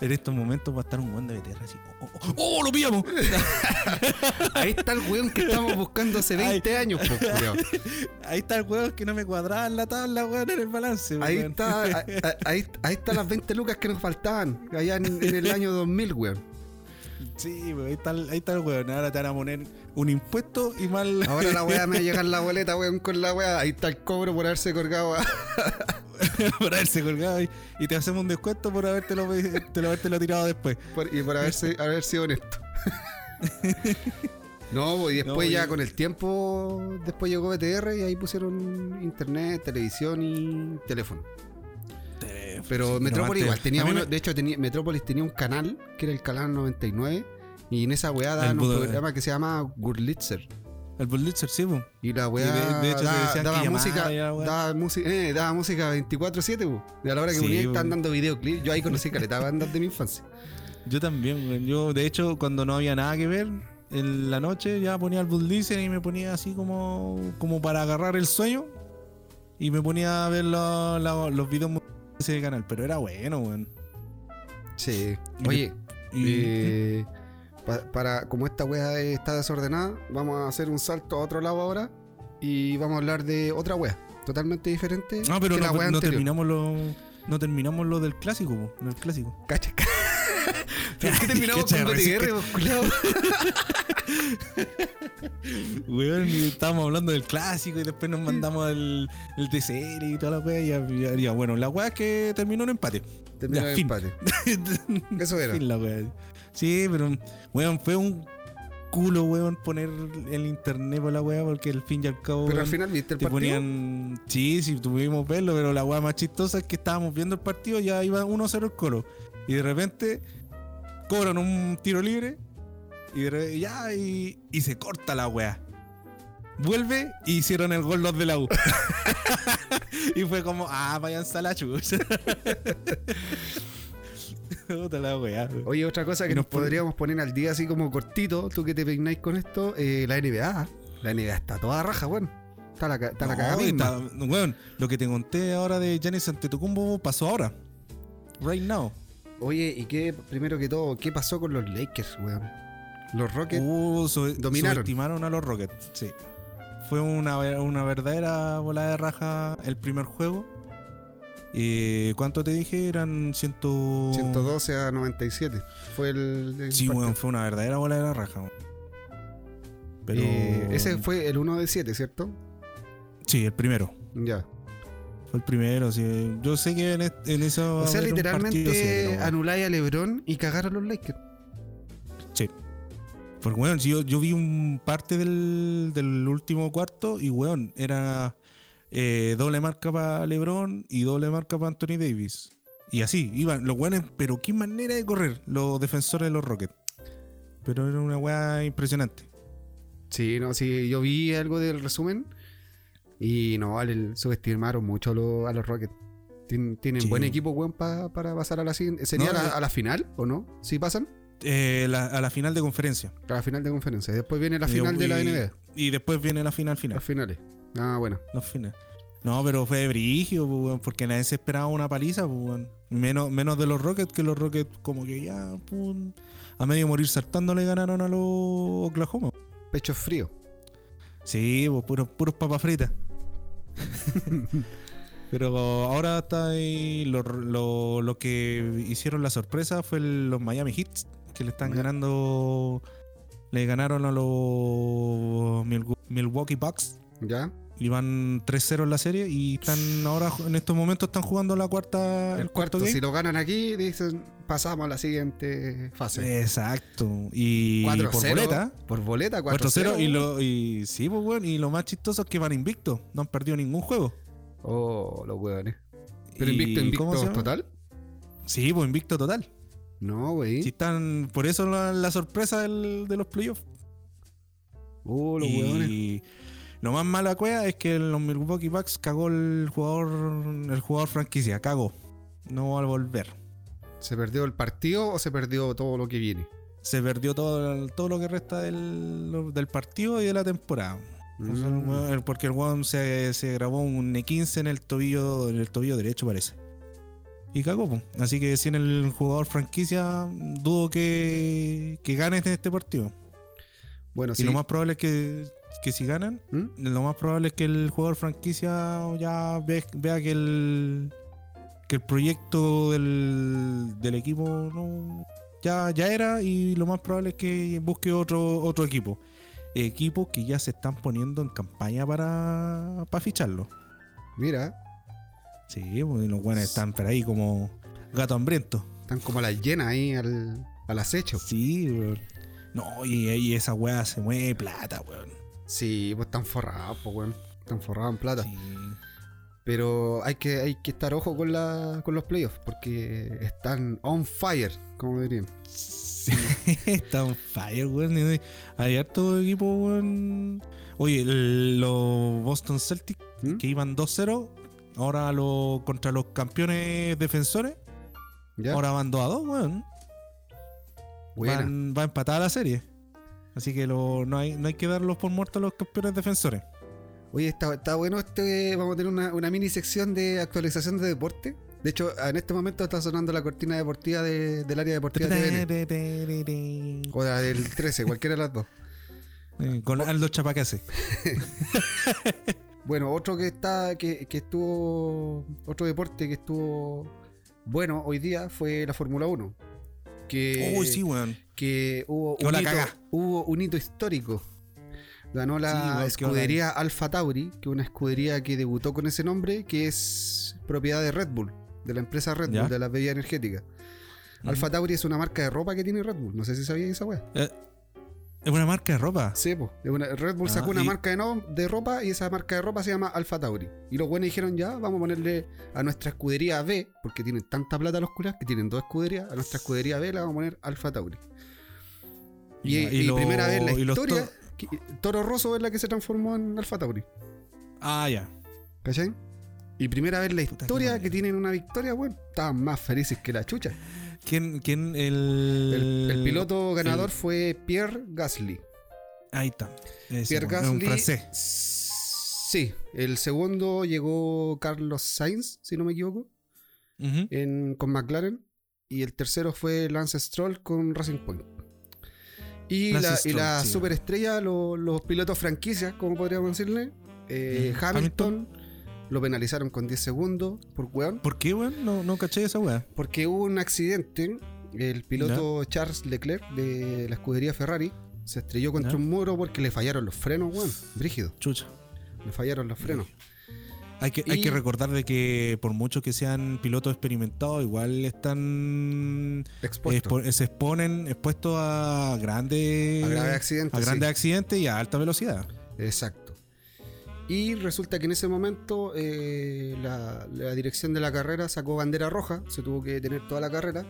En estos momentos va a estar un buen de BTR así. ¡Oh, oh, oh, ¡Oh, lo pillamos! Ahí está el weón que estamos buscando hace 20 años, culiao. Ahí está el huevo que no me cuadraba en la tabla, weón, en el balance. Ahí weón. está, a- a- ahí, ahí están las 20 lucas que nos faltaban, allá en, en el año 2000, weón. Sí, ahí está, el- ahí está el weón. Ahora te van a poner un impuesto y mal. Ahora la weá me va a llegar la boleta, weón, con la weá. Ahí está el cobro por haberse colgado. por haberse colgado y, y te hacemos un descuento por habértelo, te lo, habértelo tirado después. por- y por haberse, haber sido honesto. No, pues, y después No, ya con el tiempo, después llegó BTR y ahí pusieron internet, televisión y teléfono. Pero Metrópolis no, igual tenía uno, me- de hecho tenía, Metrópolis tenía un canal que era el canal 99 y en esa weá daban un programa que se llama Gurlitzer. El Bullitzer, sí, po. Y la weá de- de hecho da- decían daba, que música, daba, música, eh, daba música 24-7, po. Y a la hora que Sí, ponía po. estaban dando videoclips. Yo ahí conocí caleta bandas de mi infancia. Yo también, weón. Yo, de hecho, cuando no había nada que ver, en la noche ya ponía el Bullitzer y me ponía así como, como para agarrar el sueño. Y me ponía a ver lo- lo- los videos de ese canal. Pero era bueno, weón. Sí. Oye, Y, eh, pa- para como esta weá está desordenada, vamos a hacer un salto a otro lado ahora y vamos a hablar de otra weá, totalmente diferente Ah, pero que no, no terminamos lo, no terminamos lo del clásico, del clásico. Cacha. ¿Por qué terminamos con BTR? Weón, y estábamos hablando del clásico y después nos mandamos el, el serie y toda la wea. Y ya, bueno, la wea es que terminó en empate. Terminó Ya, el fin. empate. Eso era. Fin la wea. Sí, pero weón, fue un culo, weón, poner el internet por la wea porque al fin y al cabo. Pero al final viste el te partido. ponían. Sí, sí, tuvimos verlo, pero la wea más chistosa es que estábamos viendo el partido, ya iba 1-0 el colo. Y de repente cobran un tiro libre y de ya y, y se corta la wea. Vuelve y hicieron el gol los de la U. y fue como, ah, vayan a la chucha. La. Oye, otra cosa que nos podríamos poner al día así como cortito, tú que te peináis con esto, eh, la NBA. La NBA está toda raja, weón. Está la, está la cagada está- weón, lo que te conté ahora de Giannis Antetokounmpo pasó ahora. Right now. Oye, ¿y qué, primero que todo, qué pasó con los Lakers, weón? Los Rockets. Uh, sube- dominaron. Subestimaron a los Rockets, sí. Fue una, una verdadera bola de raja el primer juego. Eh, ¿Cuánto te dije? Eran 100... 112 a 97. Fue el. el Sí, weón, fue una verdadera bola de la raja. Pero... Eh, ese fue el 1 de 7, ¿cierto? Sí, el primero. Ya. Fue el primero, sí. Yo sé que en, en eso... O sea, literalmente weón. anuláis a LeBron y cagaron los Lakers. Sí. Porque, weón, si yo, yo vi un parte del, del último cuarto y, weón, era eh, doble marca para LeBron y doble marca para Anthony Davis. Y así, iban los weones, pero qué manera de correr los defensores de los Rockets. Pero era una weá impresionante. Sí, no, sí, yo vi algo del resumen y no, vale, subestimaron mucho a los, a los Rockets. Tien- Tienen Sí. buen equipo, weón, pa- para pasar a la siguiente. ¿Sería No, a, la, eh. a la final o no? ¿Sí pasan? Eh, la- a la final de conferencia. A la final de conferencia. Después viene la Y- final de la y- NBA. Y después viene la final final. Las finales. Ah, bueno. Los finales. No, pero fue brigio, pues, porque nadie se esperaba una paliza, pues, menos, menos de los Rockets, que los Rockets como que ya, pum, a medio morir saltando le ganaron a los Oklahoma. Pecho frío. Sí, pues puros, puros papas fritas. pero ahora está ahí, lo, lo- lo que hicieron la sorpresa fue el- los Miami Heat, que le están ganando, le ganaron a los Mil- Milwaukee Bucks. ¿Ya? Y van 3-0 en la serie y están ahora en estos momentos están jugando la cuarta El cuarto, si lo ganan aquí, dicen, pasamos a la siguiente fase. Exacto. Y 4-0. por boleta. Por boleta, 4-0 4-0. y lo y sí, pues bueno, y lo más chistoso es que van invictos, no han perdido ningún juego. Oh, los hueones. Pero invicto, ¿cómo se invicto total. Sí, pues invicto total. No, güey. Sí están por eso la, la sorpresa del- de los playoffs. Oh, los hueones. Y lo más mala cueva es que los Milwaukee Bucks cagó el jugador el jugador franquicia, cagó. No va a volver. ¿Se perdió el partido o se perdió todo lo que viene? se perdió todo, todo lo que resta del, del partido y de la temporada. O sea, el Mm. porque el weón se, se grabó un E15 en el tobillo, en el tobillo derecho, parece. Y cagó, po. Así que si en el jugador franquicia, dudo que, que ganes en este partido. Bueno, Y sí. lo más probable es que, que si ganan, ¿Mm? lo más probable es que el jugador franquicia ya ve- vea que el que el proyecto del, del equipo no ya, ya era y lo más probable es que busque otro otro equipo. Equipos que ya se están poniendo en campaña para, para ficharlo. Mira, sí pues, los buenos están por ahí como gato hambriento. Están como las llenas ahí al, al acecho. sí no y, y esa weá se mueve plata weón Sí, pues están forrados, pues, weón. Están forrados en plata. Sí. Pero hay que, hay que estar ojo con, la, con los playoffs, porque están on fire, como dirían. Sí, está on fire, weón. Hay harto equipo, weón. Oye, el- los Boston Celtics ¿Mm? que iban 2-0, ahora lo, contra los campeones defensores, ¿Ya? ahora van 2-2, weón. Van, va empatada la serie. Así que lo- no, hay, no hay que darlos por muertos a los campeones defensores. Oye, está, está bueno este. Vamos a tener una, una mini sección de actualización de deporte. De hecho, en este momento está sonando la cortina deportiva de- del área deportiva. Eh, O la del 13, cualquiera de las dos. Con Aldo Chapacase. Bueno, otro que está. Que, que estuvo. Otro deporte que estuvo bueno hoy día fue la Fórmula 1. Que, Uy, sí, weón. que hubo, un hito, cagá. hubo un hito histórico. Ganó la escudería Alfa Tauri, que es una escudería que debutó con ese nombre, que es propiedad de Red Bull, de la empresa Red Ya. Bull, de la bebida energética. Alfa Tauri es una marca de ropa que tiene Red Bull. No sé si sabías esa weá. Eh, es una marca de ropa. Sí, po. Es una- Red Bull Ah, sacó una y- marca de, no- de ropa y esa marca de ropa se llama Alfa Tauri. Y los buenos dijeron ya, vamos a ponerle a nuestra escudería B, porque tienen tanta plata los curas que tienen dos escuderías, a nuestra escudería B la vamos a poner Alfa Tauri. Y, y y lo- primera vez en la historia, to- que- Toro Rosso es la que se transformó en Alfa Tauri. Ah, ya. ¿Cachai? Y primera vez en la Puta, historia que tienen una victoria, bueno, estaban más felices que la chucha. ¿Quién, quién el, El, el piloto ganador el- fue Pierre Gasly. Ahí está. Ese, Pierre weón, es un Gasly. francés. Sí, el segundo llegó Carlos Sainz, si no me equivoco, en, con McLaren. Y el tercero fue Lance Stroll con Racing Point. Y Lance la, y Stroll, la sí. superestrella, lo- los pilotos franquicias, como podríamos decirle, eh, Hamilton, lo penalizaron con 10 segundos por weón. ¿Por qué, weón? No, no caché esa weá. Porque hubo un accidente. El piloto Charles Leclerc de la escudería Ferrari se estrelló contra un muro porque le fallaron los frenos, weón. Brígido. Chucha. Le fallaron los frenos. Hay que, hay que recordar de que por mucho que sean pilotos experimentados, igual están Expuesto. expo- se exponen expuestos a grandes A graves accidentes, a grandes sí. accidentes y a alta velocidad. Exacto. Y resulta que en ese momento eh, la, la dirección de la carrera sacó bandera roja, se tuvo que detener toda la carrera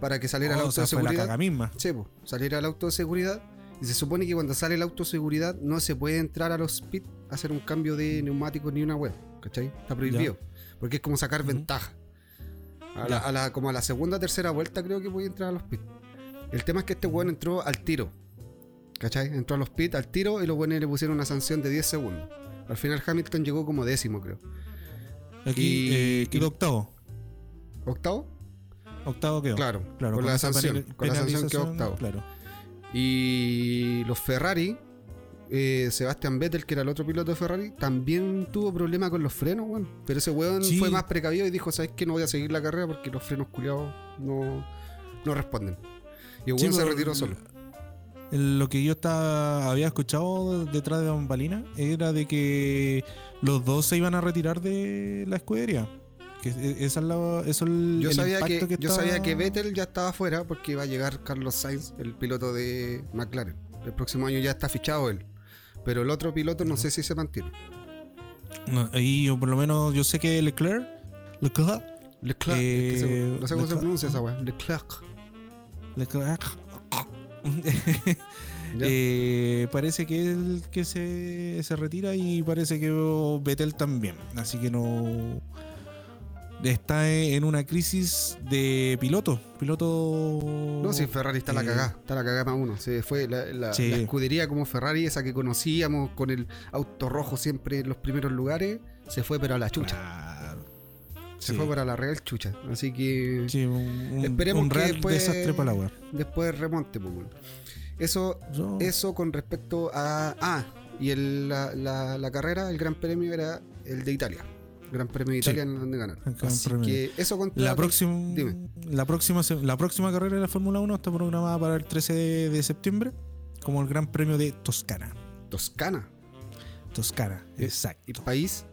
para que saliera el Oh, o auto sea, de fue la seguridad. caga misma. Sí, saliera el auto de seguridad. Y se supone que cuando sale el auto de seguridad no se puede entrar a los pits a hacer un cambio de neumáticos ni una web. ¿Cachai? Está prohibido. Porque es como sacar ventaja. A la, Ya. a la- como a la segunda o tercera vuelta creo que voy a entrar a los pits. El tema es que este weón entró al tiro. ¿Cachai? Entró a los pits al tiro y los buenos le pusieron una sanción de 10 segundos. Al final Hamilton llegó como décimo, creo. Aquí Y- eh, quedó octavo. ¿Octavo? Octavo quedó. Claro, Claro, con la sanción. Con la sanción quedó octavo. Claro. Y los Ferrari, eh, Sebastian Vettel, que era el otro piloto de Ferrari, también tuvo problemas con los frenos, weón. Pero ese weón Sí. fue más precavido y dijo, ¿sabes qué? No voy a seguir la carrera porque los frenos culiados no, no responden. Y el Sí, se pero retiró solo. Lo que yo estaba, había escuchado detrás de Bambalina era de que los dos se iban a retirar de la escudería. Que e- esa es la, eso es el, Yo, el sabía que, yo estaba- sabía que Vettel ya estaba afuera porque iba a llegar Carlos Sainz, el piloto de McLaren. El próximo año ya está fichado él. Pero el otro piloto no sé si se mantiene. No, ahí yo por lo menos yo sé que Leclerc, Leclerc, Leclerc, es que se- Eh, no sé cómo se pronuncia esa weá. Leclerc. Leclerc. eh, parece que él que se, se retira y parece que Vettel también. Así que no está en una crisis de piloto. Piloto. No, si Ferrari está la eh, cagada, está la cagada más uno. Se fue la, la- Sí. la escudería como Ferrari, esa que conocíamos con el auto rojo siempre en los primeros lugares, se fue pero a la chucha. Claro. Se Sí. fue para la real chucha. Así que Sí, un, Esperemos un que después- desastre para la wea. después remonte, pues. Eso, Yo- eso con respecto a. Ah, y el- la, la- la carrera, el gran premio era el de Italia. Gran premio de Sí. Italia en donde Gran Así Premio. que eso contra La próxima, Dime. la, próxima, la próxima carrera de la Fórmula 1 está programada para el 13 de, de septiembre como el Gran Premio de Toscana. Toscana. Toscana, Eh, exacto. ¿Y país?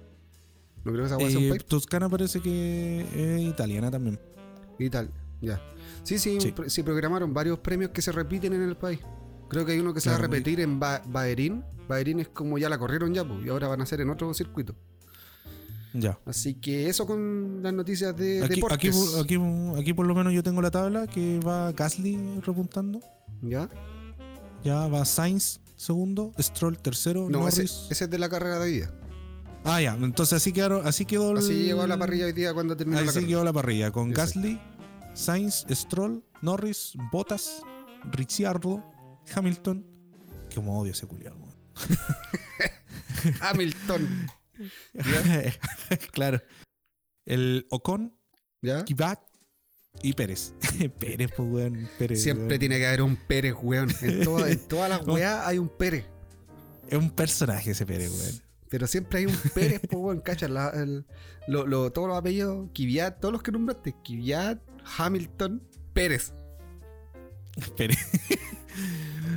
No creo que esa hueá sea un Eh, país. Toscana parece que es italiana también. Y tal, ya. Sí, sí, Sí. pr- sí, programaron varios premios que se repiten en el país. Creo que hay uno que se va a repetir en ba Bahrein. Bahrein es como ya la corrieron ya, pues, y ahora van a hacer en otro circuito. Ya. Así que eso con las noticias de Aquí, deportes. aquí, aquí, aquí por lo menos yo tengo la tabla que va Gasly repuntando. ¿Ya? Ya va Sainz segundo, Stroll tercero, No, ese es de la carrera de hoy día. Ah, ya. Entonces así quedaron, así quedó el- Así llegó la parrilla hoy día cuando terminó la Así carrera. quedó la parrilla con Exacto. Gasly, Sainz, Stroll, Norris, Bottas, Ricciardo, Hamilton. Que como odio ese culiado. weón. Hamilton. claro. El Ocon, ¿Ya? Kivat y Pérez. Pérez, pues, weón. Pérez. Siempre weón. tiene que haber un Pérez, weón. En, toda- en todas las weas hay un Pérez. Es un personaje ese Pérez, weón. Pero siempre hay un Pérez, pues, weón, cacha. la- el- lo- lo- todos los apellidos, Kvyat, todos los que nombraste. Kvyat, Hamilton, Pérez. Pérez.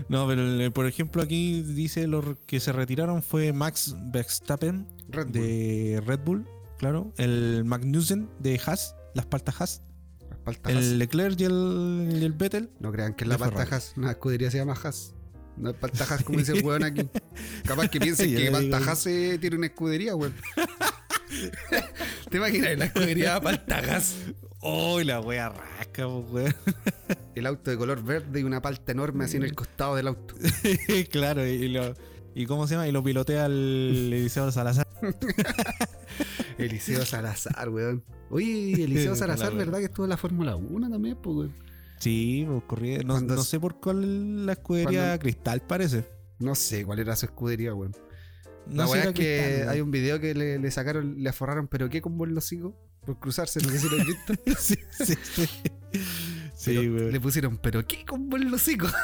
No, pero el- por ejemplo aquí dice los que se retiraron fue Max Verstappen Red Bull. de Red Bull, claro, el Magnussen de Haas, las paltas Haas, Las paltas Haas. el Leclerc y el, y el Vettel. No crean que es la palta. Haas. Una escudería se llama Haas. No es palta Haas como dice el weón aquí. Capaz que piensen que eh, tiene una escudería, weón. ¿Te imaginas la escudería palta Haas? ¡Oh, la wea rasca, po, weón! El auto de color verde y una palta enorme así en el costado del auto. claro, y, lo, y cómo se llama, y lo pilotea el Eliseo Salazar. Eliseo Salazar, weón. Oye, Eliseo Salazar. ¿verdad que estuvo en la Fórmula 1 también, pues, weón? Sí, pues corría. No, sé por cuál la escudería cuando- Cristal, parece. No sé cuál era su escudería, weón. No la sé weá es que Cristal, hay un video que le, le sacaron, le aforraron, pero qué con buen hocico por cruzarse, no sé si lo visto. sí, sí, le pusieron, pero qué con buen hocico.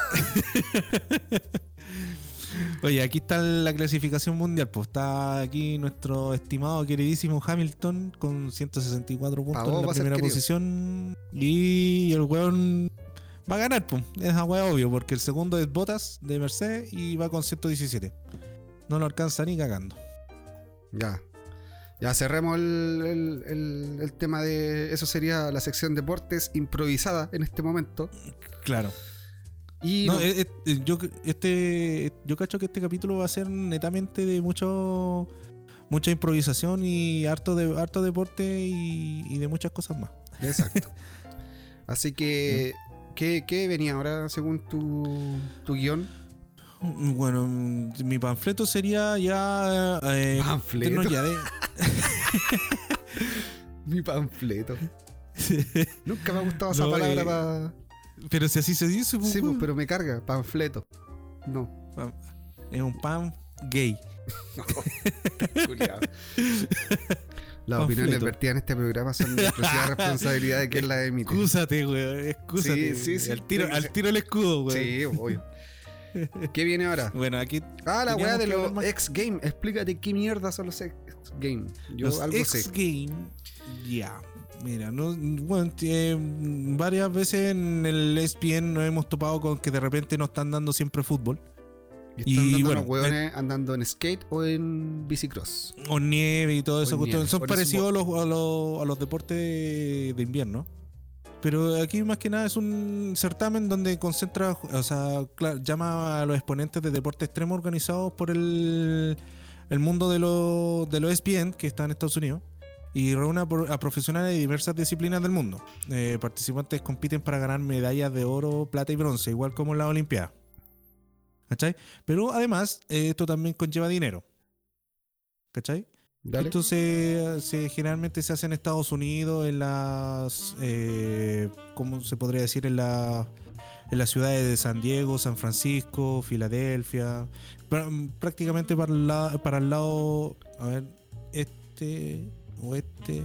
Oye, aquí está la clasificación mundial. Pues está aquí nuestro estimado, queridísimo Hamilton con 164 puntos en la primera posición. Y el weón va a ganar, pues. Es a weón obvio, porque el segundo es Bottas de Mercedes y va con 117. No lo alcanza ni cagando. Ya. Ya cerremos el, el- el- el tema de. Eso sería la sección deportes improvisada en este momento. Claro. Y No, no- eh, eh, yo, este, yo cacho que este capítulo va a ser netamente de mucho mucha improvisación y harto de harto deporte y, y de muchas cosas más. Exacto. Así que. ¿qué, qué venía ahora según tu, tu guion? Bueno, mm, mi panfleto sería ya eh, Panfleto. meternos ya de- Mi panfleto. Nunca me ha gustado esa No, palabra eh, para. Pero si así se dice, pues, Sí, pues, pero me carga. Panfleto. No. es un pan gay. Las opiniones vertidas en este programa son de exclusiva responsabilidad de quien la emite. Excúsate, weón, excúsate. Sí, sí, sí. Al tiro, al tiro el escudo, weón. Sí, obvio. ¿Qué viene ahora? Bueno, aquí Ah, la weá de los X Game. Explícate qué mierda son los X Game. Yo los algo X sé. Game, ya. Mira, no, bueno, eh, varias veces en el ESPN nos hemos topado con que de repente nos están dando siempre fútbol. Y están y dando bueno, los hueones andando en skate o en bicicross. O nieve y todo eso. Nieve, Son parecidos a los, a, los, a los deportes de, invierno. Pero aquí más que nada es un certamen donde concentra, o sea, llama a los exponentes de deporte extremo organizados por el, el mundo de los de los ESPN, que está en Estados Unidos, y reúne a, pro- a profesionales de diversas disciplinas del mundo. Eh, participantes compiten para ganar medallas de oro, plata y bronce, igual como en la Olimpiada. ¿Cachai? Pero además, eh, esto también conlleva dinero. ¿Cachai? Dale. Esto se, se- generalmente se hace en Estados Unidos, en las, eh, ¿cómo se podría decir? En, la, en las ciudades de San Diego, San Francisco, Filadelfia, Pr- prácticamente para el lado, a ver, este, oeste,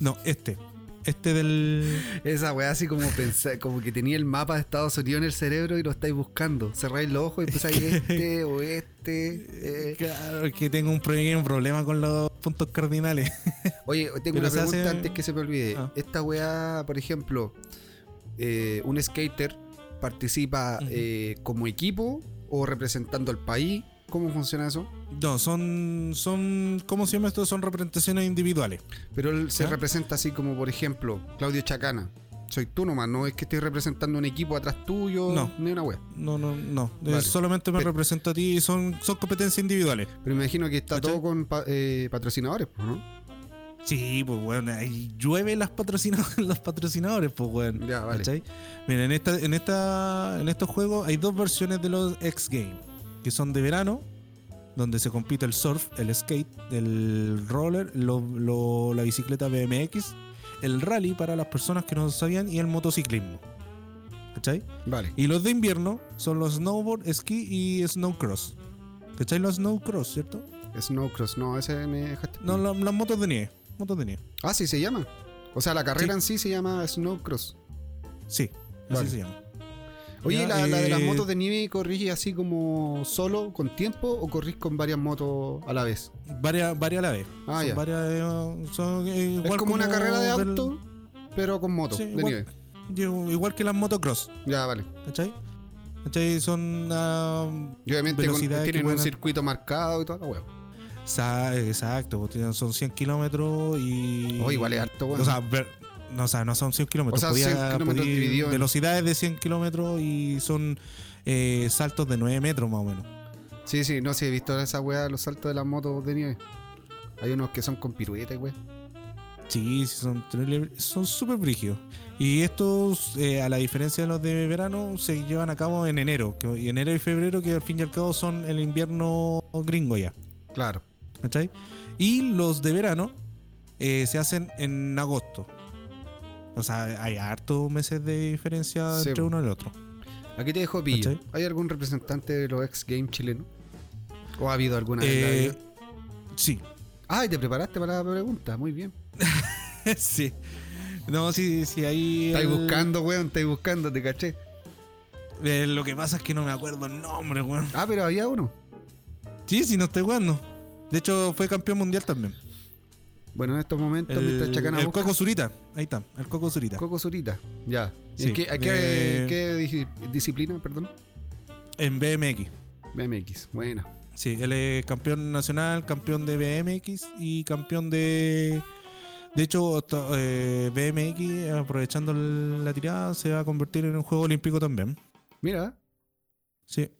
no, este, este del, Esa weá así como pensar, como que tenía el mapa de Estados Unidos en el cerebro y lo estáis buscando. Cerráis los ojos y empezáis este, oeste. eh. claro, que tengo un, pro- un problema con los puntos cardinales. Oye, tengo Pero una pregunta hace- antes que se me olvide. Ah. Esta weá, por ejemplo, eh, un skater participa eh, como equipo o representando al país. ¿Cómo funciona eso? No, son, son, ¿cómo se llama esto? Son representaciones individuales. Pero él se representa así como, por ejemplo, Claudio Chacana. Soy tú nomás, no es que estés representando un equipo atrás tuyo, No. ni una wea. No, no, no. Eh, Vale. solamente me Pero- represento a ti y son, son competencias individuales. Pero me imagino que está ¿Cachai? todo con eh, patrocinadores, ¿no? Sí, pues bueno, ahí llueve las patrocina- los patrocinadores, pues bueno. Ya, vale. ¿Cachai? Mira, en esta, en esta, en estos juegos hay dos versiones de los X Games, que son de verano, donde se compite el surf, el skate, el roller, lo- lo- la bicicleta BMX, el rally para las personas que no sabían y el motociclismo. ¿Cachai? Vale. Y los de invierno son los snowboard, esquí y snowcross. ¿Cachai? Los snowcross, ¿cierto? Snowcross, no, ese me dejaste. No, la- las motos de nieve. Motos de nieve. Ah, sí se llama. O sea, la carrera Sí. en sí se llama Snowcross. Sí, Vale. así se llama. Oye, la, la de las eh, motos de nieve corrís así como solo, con tiempo, o corrís con varias motos a la vez? Varias, varias a la vez. Ah, son ya. varias, eh, son, eh, igual es como, una carrera de del- auto, pero con moto Sí, de igual- nieve. Igual, que las motocross, Ya, vale. ¿cachai? ¿Cachai? Son. ah, Y obviamente con- tienen un circuito marcado y toda la hueá. exacto, pues, son 100 kilómetros y. Oh, igual es harto, weón. O sea, ver- no, o sea, no son 100 kilómetros. O sea, podía- 100 kilómetros podía- dividido en- Velocidades de 100 kilómetros y son eh, saltos de 9 metros más o menos. Sí, sí, no sé, he visto esa weá, los saltos de las motos de nieve. Hay unos que son con piruetas, güey. Sí, sí, son terrible- son súper brígidos. Y estos, eh, a la diferencia de los de verano, se llevan a cabo en enero. Que, y enero y febrero, que al fin y al cabo son el invierno gringo ya. Claro. ¿Cachai? Y los de verano eh, se hacen en agosto. O sea, hay hartos meses de diferencia Sí, entre uno y el otro. Aquí te dejo pillo. ¿Cachai? ¿Hay algún representante de los X Games chilenos? ¿O ha habido alguna Eh, sí, Ah, y te preparaste para la pregunta, muy bien. sí. No, sí, sí, ahí. Estáis el- buscando, weón, estáis buscando, te caché. Eh, lo que pasa es que no me acuerdo el nombre, weón. Ah, pero había uno. Sí, sí, no estoy jugando. De hecho, fue campeón mundial también. Bueno, en estos momentos, mientras El, Chacana el busca- Coco Zurita. Ahí está, el Coco Zurita. Coco Zurita. Ya. Sí, ¿En qué, a qué- qué disciplina, perdón? En BMX. BMX. Bueno. Sí, él es campeón nacional, campeón de BMX y campeón de. De hecho, eh, BMX, aprovechando la tirada, se va a convertir en un juego olímpico también. Mira, Sí.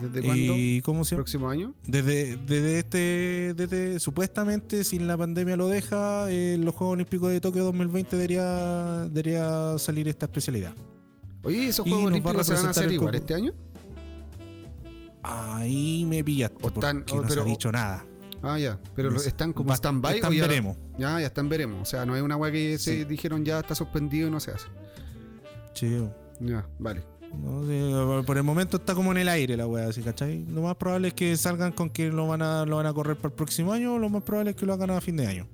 ¿Desde cuándo? ¿Y cómo se? ¿Próximo año? Desde, desde este. Desde, supuestamente, si la pandemia lo deja, en los Juegos Olímpicos de Tokio 2020 debería, debería salir esta especialidad. Oye, ¿esos Juegos va Olímpicos se van a hacer igual este año? Ahí me pillaste, O están- porque o- no se ha dicho nada. Ah, ya. Pero No lo- sé. están como stand-by están o ya, veremos. ya, ya están veremos. O sea, no es una weá que se dijeron ya está suspendido y no se hace. Sí, Ya, vale. No, por el momento está como en el aire la weá, ¿sí, ¿cachai? Lo más probable es que salgan con que lo van a, lo van a correr para el próximo año, lo más probable es que lo hagan a fin de año.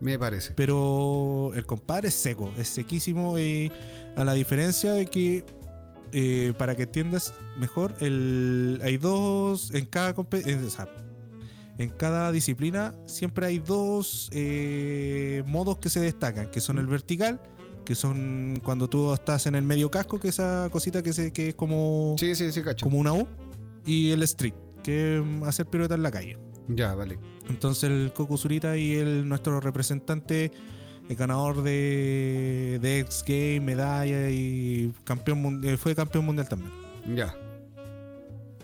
Me parece. Pero el compadre es seco, es sequísimo y a la diferencia de que, eh, para que entiendas mejor, el, hay dos, en cada, compe- eh, o sea, en cada disciplina siempre hay dos eh, modos que se destacan, que son el vertical, que son cuando tú estás en el medio casco, que esa cosita que, se, que es como Sí, sí, sí, cacho. como una U, y el street, que es hacer pirueta en la calle. Ya, vale. Entonces el Coco Zurita y el nuestro representante, el ganador de, de X Game, medalla y campeón eh, fue campeón mundial también. Ya.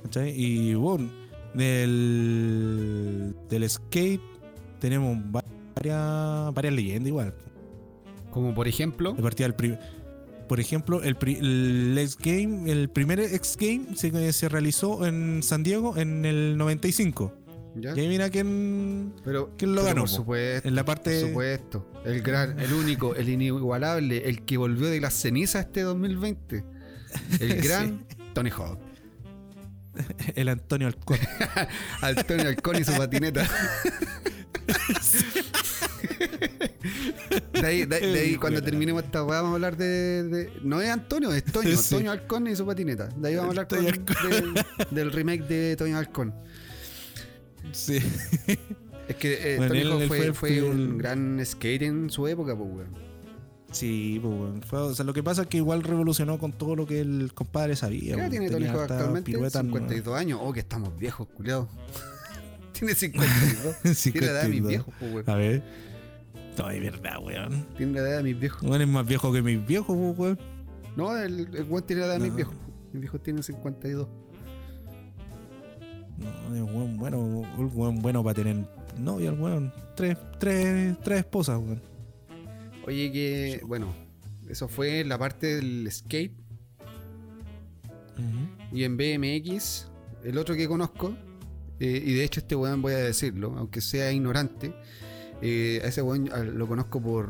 ¿cachai? Y bueno, del, del skate tenemos varias, varias leyendas igual. Como por ejemplo. De partida del por ejemplo, el, pri- el X Game, el primer X Game se, se realizó en San Diego en el 95. Ya. Y ahí mira quién, Pero, quién lo pero ganó. Por po. supuesto. En la Por parte. supuesto. El gran, el único, el inigualable, el que volvió de las cenizas este 2020. El gran Tony Hawk. El Antonio Alcón. Antonio Alcón y su patineta. De ahí, de, de ahí El cuando terminemos esta weá, vamos a hablar de, de- No es Antonio, es Toño. Sí. Toño Alcón y su patineta. De ahí vamos a hablar Toño con- del, del remake de Toño Alcón. Sí. Es que eh, Bueno, él- él fue, fue- fue un el- gran skate en su época, pues, weón. Sí, pues. Fue- o sea, lo que pasa es que igual revolucionó con todo lo que el compadre sabía. ¿Qué tiene Tony Hawk actualmente? piruetas, 52 años. Oh, que estamos viejos, culiado. tiene 52. ¿no? Tiene la edad de mis 52. viejos, pues, weón. A ver. No, es verdad, weón. Tiene la edad de mis viejos. Weón es más viejo que mis viejos, pues, weón. No, el, el weón tiene la edad de mis viejos. Mis viejos tienen 52. No, es weón bueno, un weón bueno para tener novia, el weón. Tres, tres, tres esposas, weón. Oye, que bueno, eso fue la parte del skate. Y en BMX, el otro que conozco, eh, y de hecho este weón voy a decirlo, aunque sea ignorante, eh, a ese weón lo conozco por,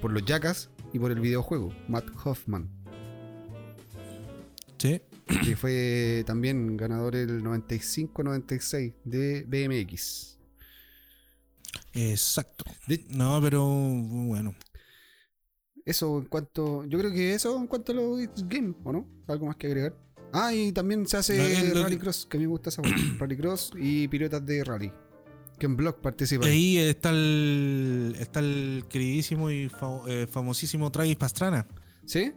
por los Jackas y por el videojuego, Matt Hoffman, Sí. que fue también ganador el 95-96 de BMX. Exacto. De- No, pero bueno. Eso en cuanto. Yo creo que eso en cuanto a los Game, ¿o no? ¿Algo más que agregar? Ah, y también se hace No, que- Rallycross, que a mí me gusta esa. Rallycross y piruetas de rally. Que en blog participan. Ahí está el, está el queridísimo y fa- eh, famosísimo Travis Pastrana. ¿Sí?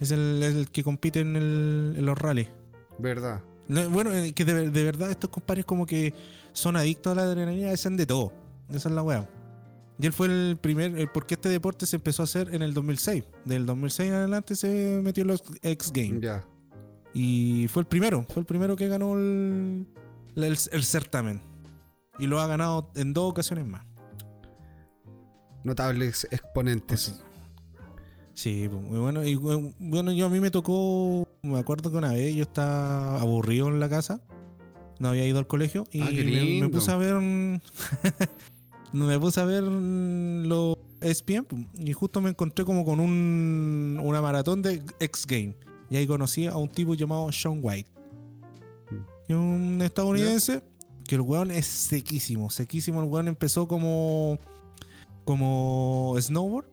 Es el, el que compite en, el- en los rallies. Verdad. No, Bueno, eh, que de, de verdad estos compadres como que son adictos a la adrenalina, hacen de todo. Esa es la weá. Y él fue el primer, eh, porque este deporte se empezó a hacer en el 2006. Del 2006 en adelante se metió en los X Games. Ya. Y fue el primero, fue el primero que ganó el, el, el certamen. Y lo ha ganado en dos ocasiones más. Notables exponentes. Sí, pues, muy bueno. Y bueno, yo a mí me tocó, me acuerdo que una vez yo estaba aburrido en la casa, no había ido al colegio y Ah, me, me puse a ver, mm, me puse a ver mm, los ESPN pues, y justo me encontré como con un, una maratón de X Game y ahí conocí a un tipo llamado Sean White, es un estadounidense que el weón es sequísimo, sequísimo. El weón empezó como como snowboard.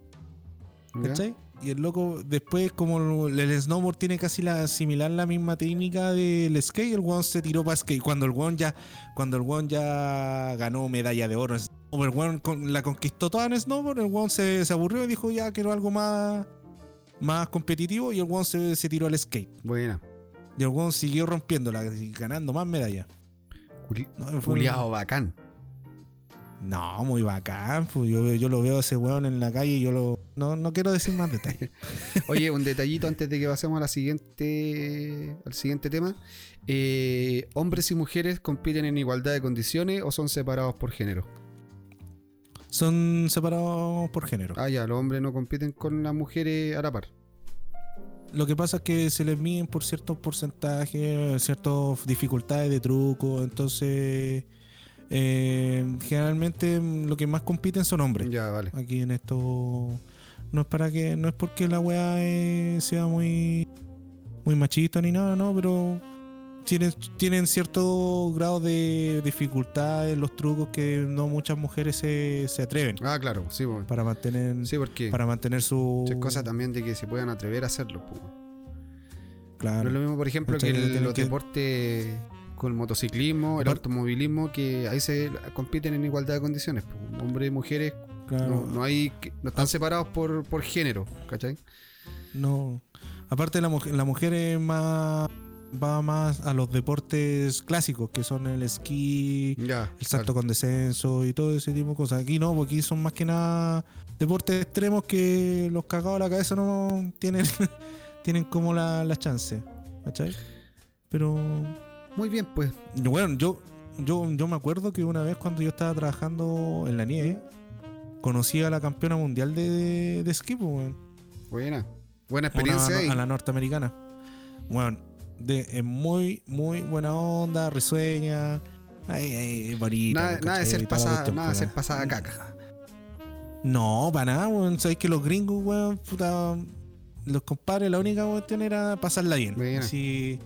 ¿Cachai? Y el loco, después, como el snowboard tiene casi la similar la misma técnica del skate, el weón se tiró para skate. Cuando el weón ya, cuando el weón ya ganó medalla de oro, el weón con- la conquistó toda en snowboard, el weón se, se aburrió y dijo ya quiero algo más, más competitivo y el weón se, se tiró al skate. Buena. Y el weón siguió rompiéndola, y ganando más medallas. Juliado bacán. No, muy bacán. pues, Yo, yo lo veo a ese weón en la calle y yo lo. No, no quiero decir más detalles. Oye, un detallito antes de que pasemos a la siguiente, al siguiente tema. Eh, ¿Hombres y mujeres compiten en igualdad de condiciones o son separados por género? Son separados por género. Ah, ya, los hombres no compiten con las mujeres a la par. Lo que pasa es que se les miden por ciertos porcentajes, ciertas dificultades de truco. Entonces, eh, generalmente lo que más compiten son hombres. Ya, vale. Aquí en esto. No es para que. No es porque la weá eh, sea muy. Muy machista ni nada, no, pero. Tienen, tienen cierto grado de dificultad en los trucos que no muchas mujeres se, se atreven Ah, claro, sí, para mantener Sí, porque para mantener su es cosa también de que se puedan atrever a hacerlo. pues. claro No es lo mismo, por ejemplo, que el- los que- deportes con el motociclismo, el automovilismo, que ahí se compiten en igualdad de condiciones. pues. Hombres y mujeres claro. no, no hay no están Ah. separados por, por género, ¿cachai? No. Aparte la mujer, la mujer es más va más a los deportes clásicos que son el esquí, Ya. el salto con descenso y todo ese tipo de cosas. Aquí no, porque aquí son más que nada deportes extremos que los cagados a la cabeza no tienen tienen como la, la chance, ¿cachai? Pero Muy bien, pues. bueno, yo yo yo me acuerdo que una vez cuando yo estaba trabajando en la nieve conocí a la campeona mundial de, de esquí, pues. Buena. Buena experiencia una- ahí. a la norteamericana. Bueno, de, es muy, muy buena onda, risueña. Ay, ay, bonita. Nada, nada de ser la pasada, cuestión, nada de pues, ser pasada caca. No, para nada, weón. Sabes que los gringos, weón, puta. Los compadres, la única cuestión era pasarla bien. Buena. Así,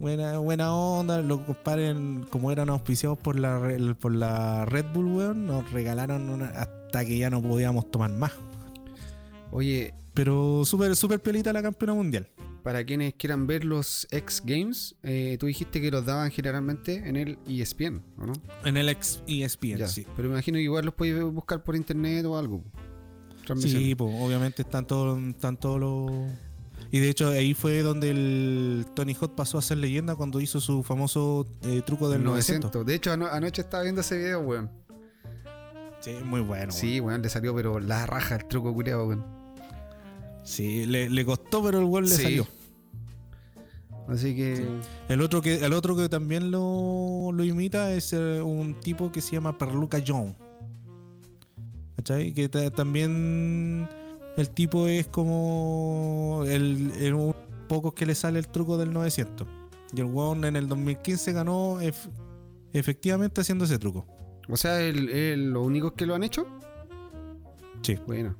buena, buena onda. Los compadres, como eran auspiciados por la, por la Red Bull, weón, nos regalaron una, hasta que ya no podíamos tomar más. Oye, Pero súper, súper pelita la campeona mundial. Para quienes quieran ver los X Games, eh, tú dijiste que los daban generalmente en el ESPN, ¿o no? En el E ESPN, Ya. sí. Pero me imagino que igual los puedes buscar por internet o algo. Sí, pues obviamente están todos, están todos los. Y de hecho ahí fue donde el Tony Hawk pasó a ser leyenda cuando hizo su famoso eh, truco del 900. De hecho, ano- anoche estaba viendo ese video, weón. Sí, muy bueno. Sí, weón, le salió, pero la raja el truco culiado, weón. Sí, le, le costó, pero el gol le Sí. salió. Así que. Sí. El otro que, el otro que también lo, lo imita es eh, un tipo que se llama Perluca John. ¿Cachai? Que ta- también el tipo es como el, el un pocos que le sale el truco del 900. Y el weón en el 2015 ganó ef- efectivamente haciendo ese truco. O sea, el, el- los únicos que lo han hecho. Sí. Bueno.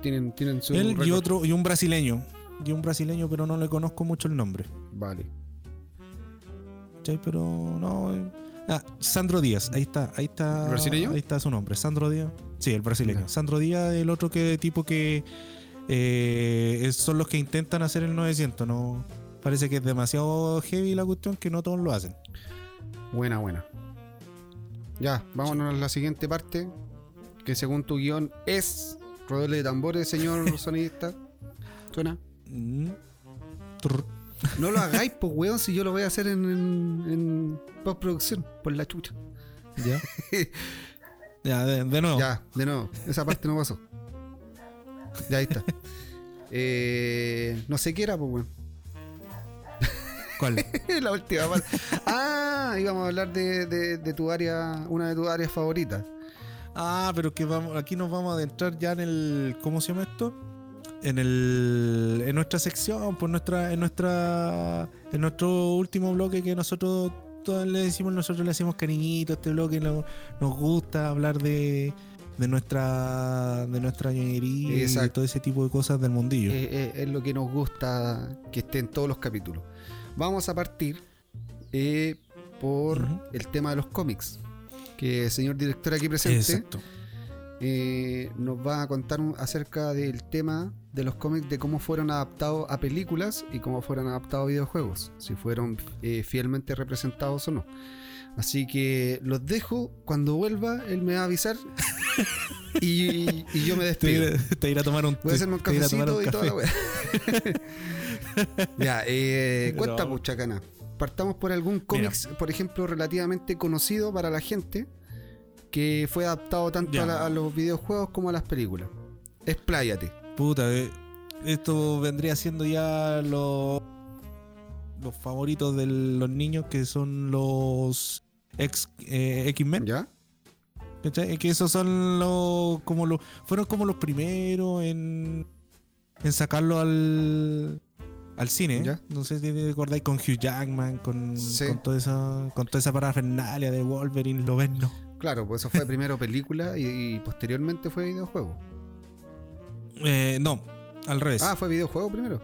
Tienen, tienen su. Él y otro, y un brasileño. Y un brasileño, pero no le conozco mucho el nombre. Vale. ¿Cachai? Pero no. eh. Ah, Sandro Díaz, ahí está, ahí está. ¿El brasileño? Ahí está su nombre, Sandro Díaz. Sí, el brasileño. Sandro Díaz, el otro que tipo que eh, son los que intentan hacer el 900. No parece que es demasiado heavy la cuestión que no todos lo hacen. Buena, buena. Ya, vámonos a la siguiente parte. Que según tu guion es. Rodeole de tambores, señor sonidista. Suena. Mm. No lo hagáis, pues, weón, si yo lo voy a hacer en, en, en postproducción, por la chucha. Ya. ya, de, de nuevo. Ya, de nuevo, esa parte no pasó. Ya ahí está. Eh, no sé qué era, pues, weón. ¿Cuál? la última parte. Ah, íbamos a hablar de, de, de tu área, una de tus áreas favoritas. Ah, pero que vamos, aquí nos vamos a adentrar ya en el. ¿Cómo se llama esto? En el. En nuestra sección, por nuestra. En nuestra. En nuestro último bloque que nosotros todos le decimos, nosotros le hacemos cariñito a este bloque, no- nos gusta hablar de. de nuestra. de nuestra ñoñería y Exacto. todo ese tipo de cosas del mundillo. Eh, eh, es lo que nos gusta que esté en todos los capítulos. Vamos a partir eh, por el tema de los cómics. Que el señor director aquí presente eh, nos va a contar acerca del tema de los cómics, de cómo fueron adaptados a películas y cómo fueron adaptados a videojuegos, si fueron eh, fielmente representados o no. Así que los dejo, cuando vuelva, él me va a avisar y, y yo me despido. te irá a tomar un Voy a hacerme un irá a tomar cafecito un y toda la wea. ya, eh, No. cuenta, pues, chacana. Partamos por algún cómic, por ejemplo, relativamente conocido para la gente, que fue adaptado tanto a, la- a los videojuegos como a las películas. Expláyate. Puta, eh, esto vendría siendo ya los los favoritos de los niños que son los eh, X-Men. ¿Ya? ¿cachai? Que esos son los como los fueron como los primeros en en sacarlo al al cine. Ya. No sé si te acordáis con Hugh Jackman, con, Sí. con toda esa con toda esa parafernalia de Wolverine, lo ven, no. Claro, pues eso fue primero película y, y posteriormente fue videojuego. Eh, no, al revés. Ah, fue videojuego primero.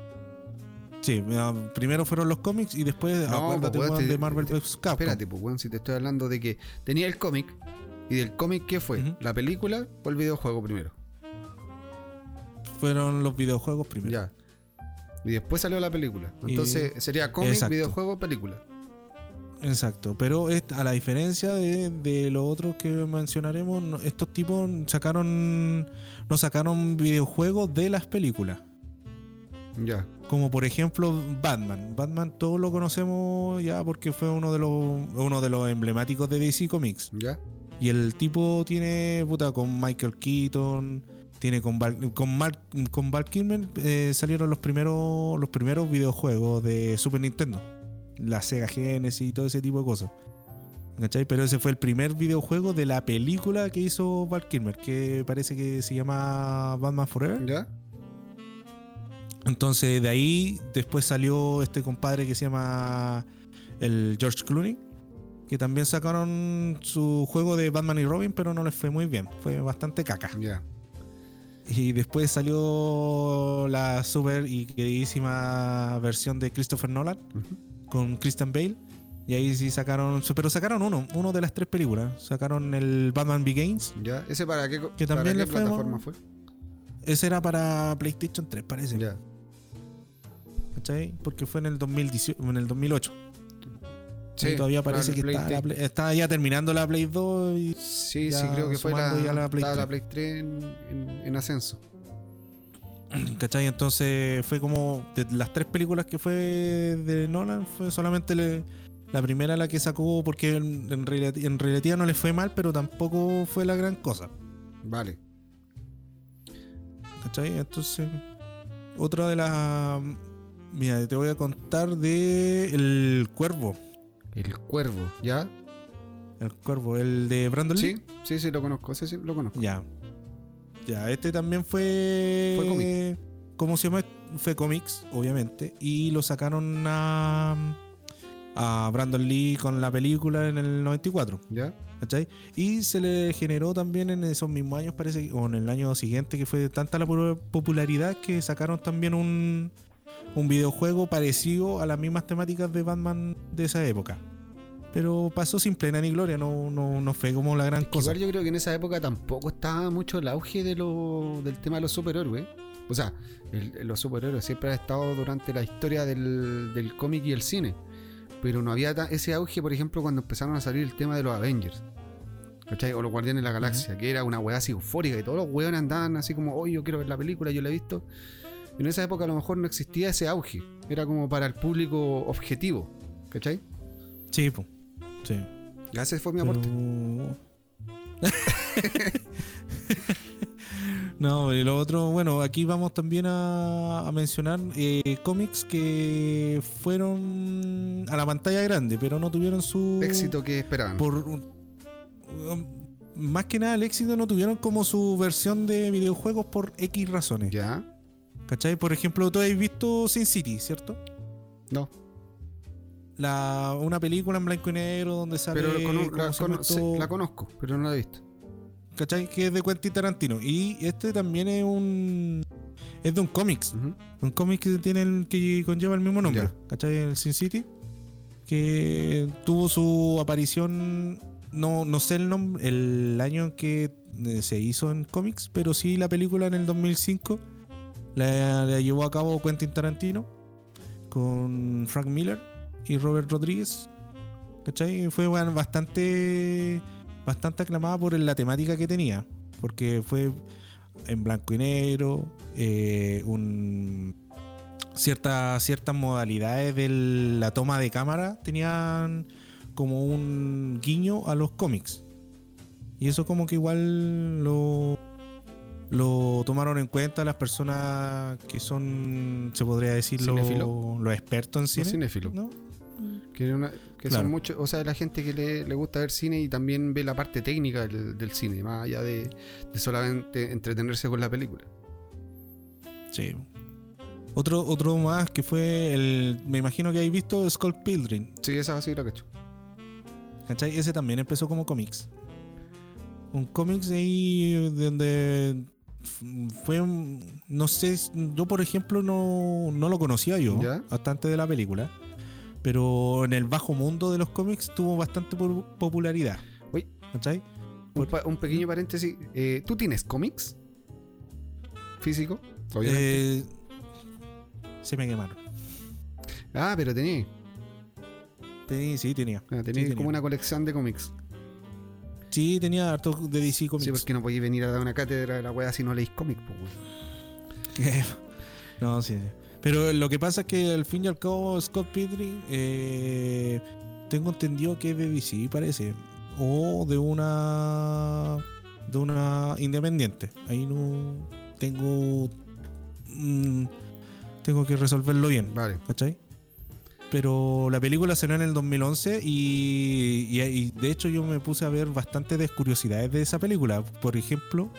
Sí, primero fueron los cómics y después, No, acuérdate, pues, te- de Marvel vs. Capcom. Espérate, pues, si te estoy hablando de que tenía el cómic y del cómic, ¿qué fue? ¿La película o el videojuego primero? Fueron los videojuegos primero. Ya. Y después salió la película. Y- Entonces sería cómic, Exacto. videojuego, película. Exacto, pero a la diferencia de, de los otros que mencionaremos, estos tipos sacaron no sacaron videojuegos de las películas. Ya. Como por ejemplo Batman. Batman todos lo conocemos ya porque fue uno de los uno de los emblemáticos de DC Comics. ¿Ya? Y el tipo tiene, puta, con Michael Keaton, tiene con Val, con, Mark- con Val Kilmer, eh, salieron los primeros, los primeros videojuegos de Super Nintendo. La Sega Genesis y todo ese tipo de cosas. ¿Cachai? Pero ese fue el primer videojuego de la película que hizo Val Kilmer, que parece que se llama Batman Forever. ¿Ya? Entonces de ahí después salió este compadre que se llama el George Clooney, que también sacaron su juego de Batman y Robin, pero no les fue muy bien, fue bastante caca. Ya. Y después salió la super y queridísima versión de Christopher Nolan con Christian Bale. Y ahí sí sacaron, pero sacaron uno, uno de las tres películas. Sacaron el Batman Begins, ¿Ya? ¿Ese para qué, Que para también qué fue- plataforma fue? ese era para PlayStation 3, parece. Ya. ¿Cachai? Porque fue en el 2018, en el 2008. Sí, y todavía parece que está, Play la 3. Play- está ya terminando la Play 2 y Sí, sí, creo que fue la, la Play estaba la 3. Play 3 en, en- en ascenso. ¿cachai? Entonces fue como de las tres películas que fue de Nolan, fue solamente le- la primera la que sacó porque en, en en realidad no le fue mal, pero tampoco fue la gran cosa. Vale. ¿Cachai? Entonces, otra de las... Mira, te voy a contar de El Cuervo. El Cuervo, ¿ya? El Cuervo, el de Brandon Lee. Sí, sí, sí, lo conozco. Ese sí, lo conozco. Ya. Ya, este también fue. Fue cómic. ¿Cómo se llama? Fue cómics, obviamente. Y lo sacaron a. A Brandon Lee con la película en el 94. ¿Ya? ¿Cachai? Y se le generó también en esos mismos años, parece, que- o en el año siguiente, que fue tanta la pu- popularidad que sacaron también un, un videojuego parecido a las mismas temáticas de Batman de esa época. Pero pasó sin pena ni gloria, no, no, no fue como la gran cosa. Igual yo creo que en esa época tampoco estaba mucho el auge de lo, del tema de los superhéroes. O sea, el- los superhéroes siempre han estado durante la historia del, del cómic y el cine. Pero no había ese auge, por ejemplo, cuando empezaron a salir el tema de los Avengers. ¿Cachai? O los Guardianes de la Galaxia, que era una weá así eufórica y todos los weones andaban así como, oye, yo quiero ver la película, yo la he visto. Y en esa época a lo mejor no existía ese auge. Era como para el público objetivo. ¿Cachai? Sí, po. sí. Ya ese fue mi aporte. Pero- no, y lo otro, bueno, aquí vamos también a, a mencionar eh, cómics que fueron a la pantalla grande, pero no tuvieron su Éxito que esperaban. Por um, más que nada el éxito no tuvieron como su versión de videojuegos por X razones. ¿Ya? ¿Cachai? Por ejemplo, tú has visto Sin City, ¿cierto? No. La, una película en blanco y negro donde sale. Pero ¿cómo la, sí, esto? la conozco, pero no la he visto. ¿Cachai? Que es de Quentin Tarantino. Y este también es un. Es de un cómics. Un cómic que tiene el- que conlleva el mismo nombre. Ya. ¿Cachai? El Sin City. Que tuvo su aparición. No, no sé el nombre. El año en que eh, se hizo en cómics, pero sí la película en el 2005 la, llevó a cabo Quentin Tarantino con Frank Miller y Robert Rodríguez. ¿Cachai? Fue bastante, bastante aclamada por la temática que tenía, porque fue en blanco y negro, eh, ciertas modalidades de la toma de cámara tenían como un guiño a los cómics. Y eso como que igual lo, lo tomaron en cuenta las personas que son, se podría decir, los, los expertos en Los cine. cinéfilos. ¿no? Que, una- que Claro. son muchos, o sea, la gente que le, le gusta ver cine y también ve la parte técnica del, del cine, más allá de, de solamente entretenerse con la película. Sí. Otro, otro más que fue el. Me imagino que habéis visto Skull Pilgrim. Sí, esa sí la cacho. ¿Cachai? Ese también empezó como cómics. Un cómics ahí donde fue. un- No sé, yo por ejemplo no, no lo conocía yo ¿Ya? hasta antes de la película. Pero en el bajo mundo de los cómics tuvo bastante po- popularidad. Uy. ¿Cachai? Un, Por- pa- un pequeño paréntesis. eh, ¿Tú tienes cómics? ¿Físico? Eh, se me quemaron. ah, pero tenías. Tení- sí, tenía. Ah, Sí, tenía. como una colección de cómics. Sí, tenía harto de DC Comics. Sí, porque no podéis venir a dar una cátedra de la wea si no leéis cómics, pues, no, sí, sí. Pero lo que pasa es que al fin y al cabo Scott Pilgrim eh, tengo entendido que es de DC, parece. O de una de una independiente. Ahí no tengo mm, tengo que resolverlo bien, Vale. ¿cachai? Pero la película salió en el 2011 y, y- y de hecho yo me puse a ver bastante de curiosidades de esa película. Por ejemplo,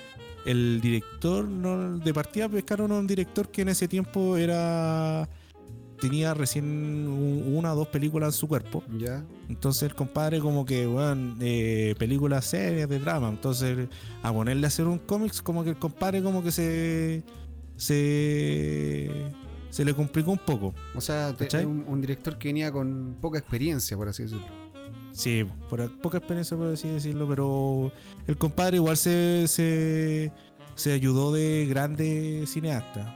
el director no, de partida pescaron a un director que en ese tiempo era tenía recién un- una o dos películas en su cuerpo. Ya. Entonces el compadre como que, bueno, películas serias de drama. Entonces a ponerle a hacer un cómics como que el compadre como que se... se... se le complicó un poco. O sea, un, un director que venía con poca experiencia, por así decirlo. Sí, por poca experiencia por así decirlo, pero el compadre igual se, se, se ayudó de grandes cineastas.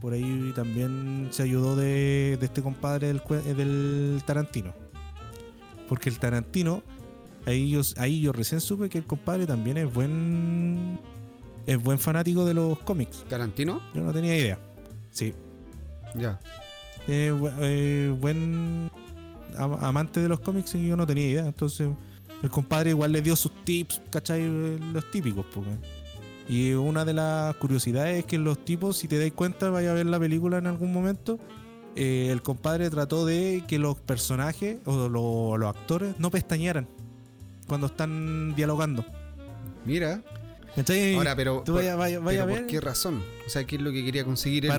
Por ahí también se ayudó de, de este compadre del, cue- del Tarantino. Porque el Tarantino, ahí yo, ahí yo recién supe que el compadre también es buen es buen fanático de los cómics. ¿Tarantino? Yo no tenía idea. Sí. Ya. Eh, eh, buen am- amante de los cómics y yo no tenía idea. Entonces, el compadre igual le dio sus tips, ¿cachai? Eh, Los típicos, porque. Y una de las curiosidades es que los tipos, si te dais cuenta, vaya a ver la película en algún momento. eh, el compadre trató de que los personajes o lo- los actores no pestañearan cuando están dialogando. Mira. ¿Cachai? Ahora, pero. Tú vaya, vaya, vaya a pero ver. ¿Por qué razón? O sea, ¿qué es lo que quería conseguir él?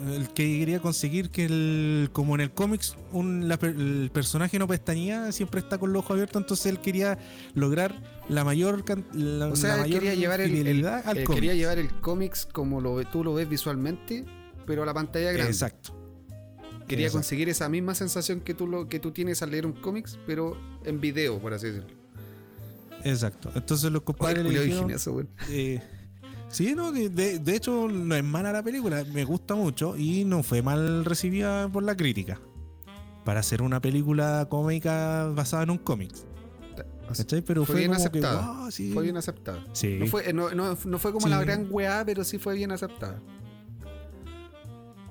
El que quería conseguir que el, como en el cómics un, la el personaje no pestañea siempre está con los ojos abiertos entonces él quería lograr la mayor la, O sea, la mayor quería llevar el, el- al eh, quería llevar el cómics como lo, tú lo ves visualmente, pero a la pantalla grande. exacto Quería exacto. conseguir esa misma sensación que tú, lo, que tú tienes al leer un cómics, pero en video, por así decirlo. exacto entonces los Oye, compadres le dijeron, eh, sí no de, de- hecho no es mala la película me gusta mucho y no fue mal recibida por la crítica para hacer una película cómica basada en un sea, ¿cachai? pero fue fue, bien aceptada. "Ah, sí". Fue bien aceptada. sí No fue, eh, no, no- no fue como Sí. la gran weá, pero sí fue bien aceptada.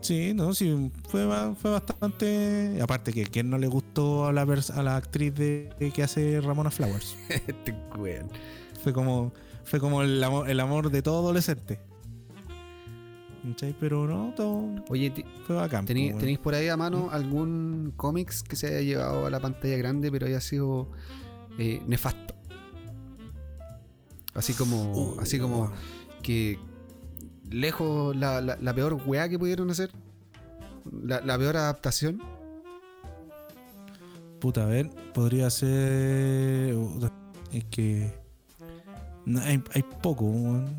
Sí, no, sí, fue, fue bastante. Aparte que quién no le gustó a la, a la actriz de, que hace Ramona Flowers. este weón. Fue como, fue como el amor, el amor de todo adolescente. ¿Cachai? Pero no, todo Oye, fue bacán. ¿tení- pues, ¿tenéis por ahí a mano algún cómics que se haya llevado a la pantalla grande, pero haya sido eh, nefasto? Así como, Uh, así como que lejos la, la- la peor weá que pudieron hacer, la, la peor adaptación. Puta, a ver, podría ser. Es que. No, hay, hay poco, weón,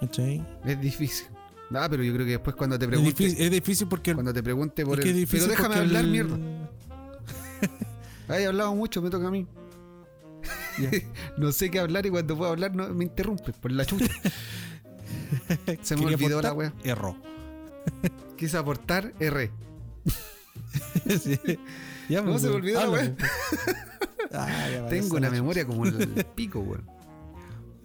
¿cachai? Es difícil. Ah, pero yo creo que después cuando te Es pregunte, difícil, es difícil porque. cuando te pregunte por es que es difícil pero déjame hablar el- mierda. Ay, he hablado mucho, me toca a mí. no sé qué hablar y cuando puedo hablar no, me interrumpe por la chucha. Se me olvidó la wea. Erró. Quise aportar R. Sí. Ya, No, se me olvidó la wea. Ah, Tengo una memoria como el pico, weón.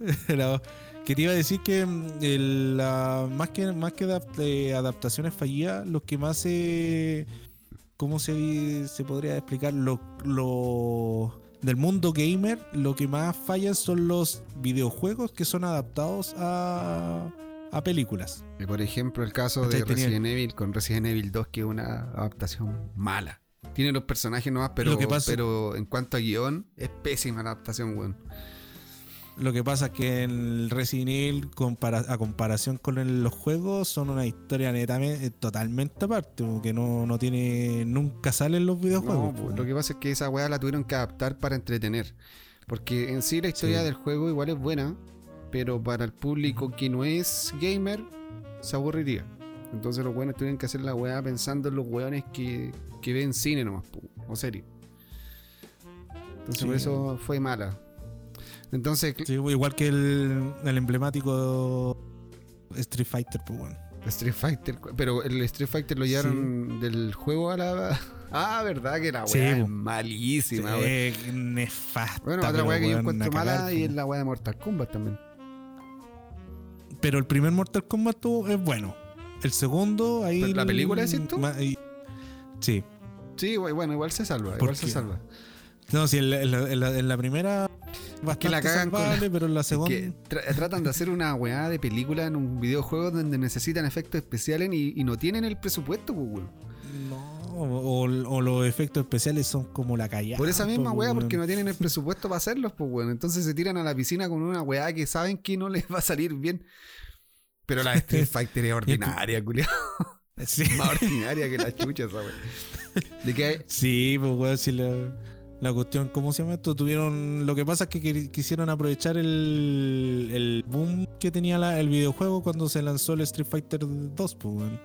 Que te iba a decir que mm, el, la- más que más que eh, adaptaciones fallidas, lo que más se ¿cómo se, se podría explicar? Lo, lo del mundo gamer, lo que más falla son los videojuegos que son adaptados a, a películas. Y por ejemplo, el caso de tenía- Resident Evil con Resident Evil 2, que es una adaptación mala. Tiene los personajes nomás, pero, Lo que pasa- pero en cuanto a guion, es pésima la adaptación, weón. Lo que pasa es que en el Resident Evil, compara- a comparación con el- los juegos, son una historia netamente, totalmente aparte, que no, no tiene, nunca salen los videojuegos. No, pues. lo que pasa es que esa weá la tuvieron que adaptar para entretener. Porque en sí la historia Sí. del juego igual es buena, pero para el público que no es gamer, se aburriría. Entonces los weones tuvieron que hacer la weá pensando en los weones que, que ven cine nomás, o serie. Entonces por eso fue mala. Entonces, Sí, igual que el, el emblemático Street Fighter, pues bueno. Street Fighter, pero el Street Fighter lo llevaron del juego a la. Ah, verdad que la weá Sí, es malísima. Eh, nefasta. Bueno, otra weá que yo encuentro cagar, mala y pues. es la weá de Mortal Kombat también. Pero el primer Mortal Kombat tuvo- es bueno. El segundo, ahí. ¿Pero la película ma- ahí- Sí. Sí, bueno, igual se salva, ¿Por igual se salva. No, sí, en la, en la- en la- en la primera. Bastante la cagan con pero en la segunda. Que tra- tratan de hacer una weá de película en un videojuego donde necesitan efectos especiales y, y no tienen el presupuesto, pues, weón. No, o, o los efectos especiales son como la callada. Por esa misma pues, weá, porque no tienen el presupuesto para hacerlos, pues, weón. Entonces se tiran a la piscina con una weá que saben que no les va a salir bien. Pero la Street Fighter es ordinaria, culiao. Sí. Más ordinaria que la chucha esa weá. De que hay- Sí, pues weón, si la, la cuestión, ¿cómo se llama esto? Tuvieron. Lo que pasa es que quisieron aprovechar el, el boom que tenía la- el videojuego cuando se lanzó el Street Fighter 2, pues weón.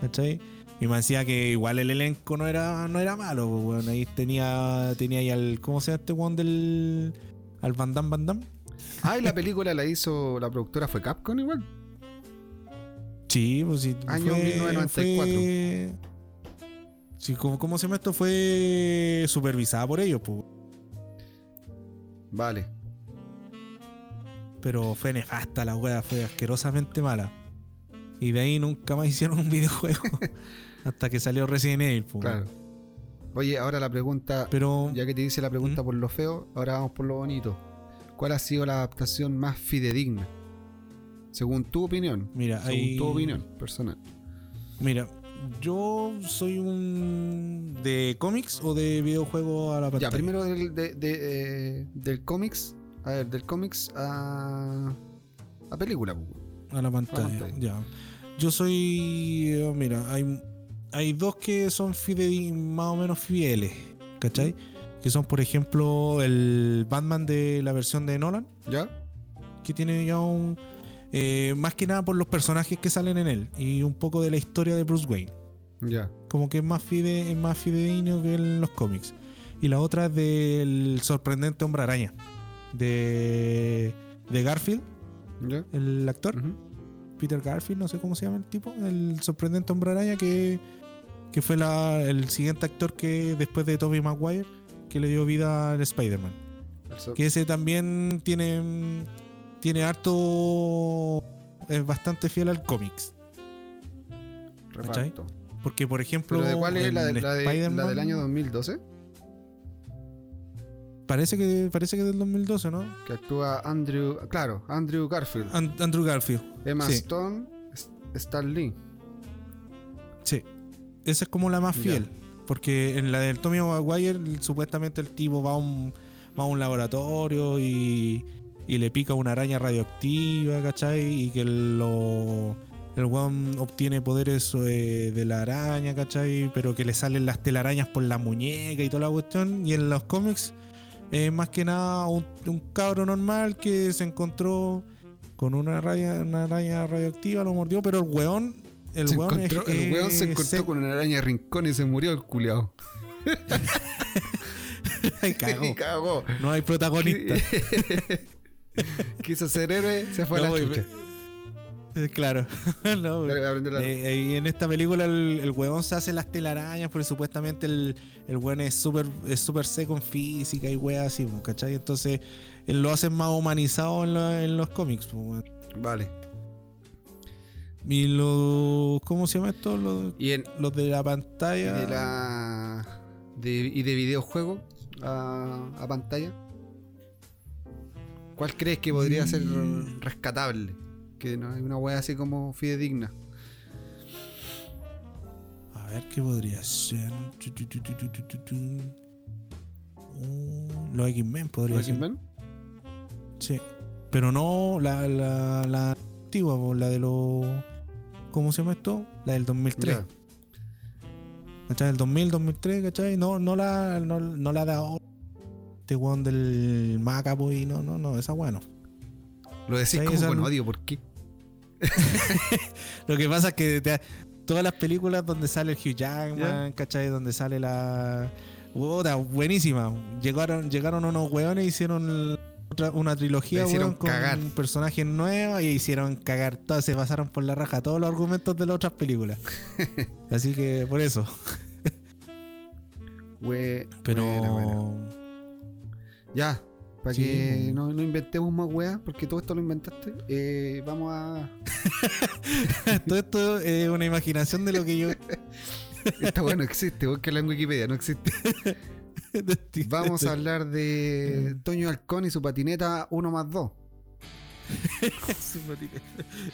¿Cachai? Y me decía que igual el elenco no era, no era malo, pues weón. Ahí tenía, tenía ahí al. ¿Cómo se llama este weón del. al Van Damme Van Damme? Ah, y la película la hizo, la productora fue Capcom igual. Sí, pues sí. Año 1994. fue- Sí, ¿cómo, ¿cómo se llama esto? Fue supervisada por ellos, pues. Vale. Pero fue nefasta la wea, fue asquerosamente mala. Y de ahí nunca más hicieron un videojuego. hasta que salió Resident Evil, pues. Claro. Oye, ahora la pregunta, Pero ya que te hice la pregunta ¿Mm? por lo feo, ahora vamos por lo bonito. ¿Cuál ha sido la adaptación más fidedigna? Según tu opinión. mira, Según hay, tu opinión personal. Mira, yo soy un de cómics o de videojuego a la pantalla. Ya, primero del, de- de, eh, del cómics. A ver, del cómics a. a película. pues. A la pantalla, pantalla. ya. Yo soy. eh, Mira, hay, hay dos que son fidedi- más o menos fieles, ¿cachai? Que son, por ejemplo, el Batman de la versión de Nolan, ¿Ya? que tiene ya un. Eh, más que nada por los personajes que salen en él y un poco de la historia de Bruce Wayne. Ya. Como que es más, fide, es más fidedigno que en los cómics. Y la otra es del sorprendente Hombre Araña, de, de Garfield, ¿Ya? el actor. Peter Garfield, no sé cómo se llama el tipo, el sorprendente hombre araña que, que fue la, el siguiente actor que después de Tobey Maguire que le dio vida al Spider-Man. Que ese también tiene tiene harto es bastante fiel al cómics, reparto. porque por ejemplo ¿Pero de cuál es? ¿La, de- la de- la Spider-Man, del año 2012? Parece que parece que es del 2012, ¿no? Que actúa Andrew. Claro, Andrew Garfield. An- Andrew Garfield. Emma sí. Stone. Stan Lee. Sí. Esa es como la más Ya. fiel. Porque en la del Tommy Maguire, supuestamente el tipo va a un, va a un laboratorio y, y le pica una araña radioactiva, ¿cachai? Y que lo, el weón obtiene poderes eh, de la araña, ¿cachai? Pero que le salen las telarañas por la muñeca y toda la cuestión. Y en los cómics, es más que nada un, un cabro normal que se encontró con una, raya- una araña radioactiva, lo mordió, pero el weón. El Se weón, es- encontró- el weón se es encontró con una araña de rincón y se murió el culiao. Ay, cagó. Cagó. No hay protagonista. Quiso ser héroe, se fue a la chucha. Eh, Claro. No, la- Eh, y en esta película el, el huevón se hace las telarañas porque supuestamente el, el weón es súper es súper seco en física y weas así, pues, ¿cachai? Entonces él lo hacen más humanizado en, la- en los cómics. pues. Vale. Y los... ¿Cómo se llama esto? Los, Y en, los de la y pantalla... de la. De, y de videojuego a, a pantalla. ¿Cuál crees que podría ser rescatable? Que no hay una wea así como fidedigna. A ver qué podría ser. Uh, los X-Men podría ser. ¿X-Men? Sí. Pero no la, la, la antigua, la de los. ¿Cómo se llama esto? La del 2003. Ya. ¿Cachai? El 2000, 2003, ¿cachai? No, no la, no, no la da este weón del Macapo y no, no, no, esa bueno. Lo decís como esa con odio, ¿por qué? Lo que pasa es que te- todas las películas donde sale el Hugh Jackman, ¿cachai? Donde sale la. Puta, buenísima. Llegaron, llegaron unos weones y hicieron otra- una trilogía hicieron weón, con cagar. personajes nuevos y hicieron cagar todas, se pasaron por la raja todos los argumentos de las otras películas. Así que por eso. We- Pero. buena, buena. Ya, para Sí. que no, no inventemos más weas, porque todo esto lo inventaste, eh, vamos a. Todo esto es una imaginación de lo que yo. Esta wea no existe, búsquela en Wikipedia, no existe. Vamos a hablar de Toño Halcón y su patineta 1 más 2.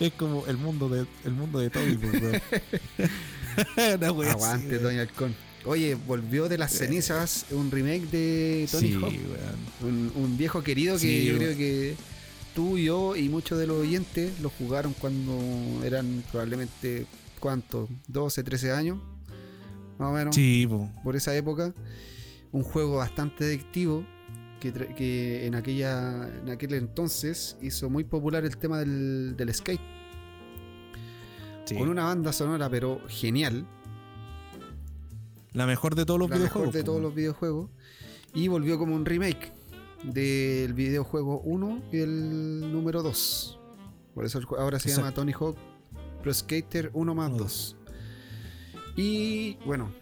Es como el mundo de, el mundo de Toby, pues, Aguante. Toño Halcón. Oye, volvió de las cenizas un remake de Tony Sí, Hawk. Un, un viejo querido que Sí, yo creo que tú, yo y muchos de los oyentes lo jugaron cuando eran probablemente, ¿cuánto? 12, 13 años, más o menos, Sí, po. por esa época. Un juego bastante adictivo que, que en, aquella, en aquel entonces hizo muy popular el tema del, del skate. Sí. Con una banda sonora pero genial, La mejor de todos los la videojuegos. mejor de todos los videojuegos. Y volvió como un remake del videojuego 1 y el número 2. Por eso ahora se Exacto. llama Tony Hawk Pro Skater 1 más Uno 2. Y bueno,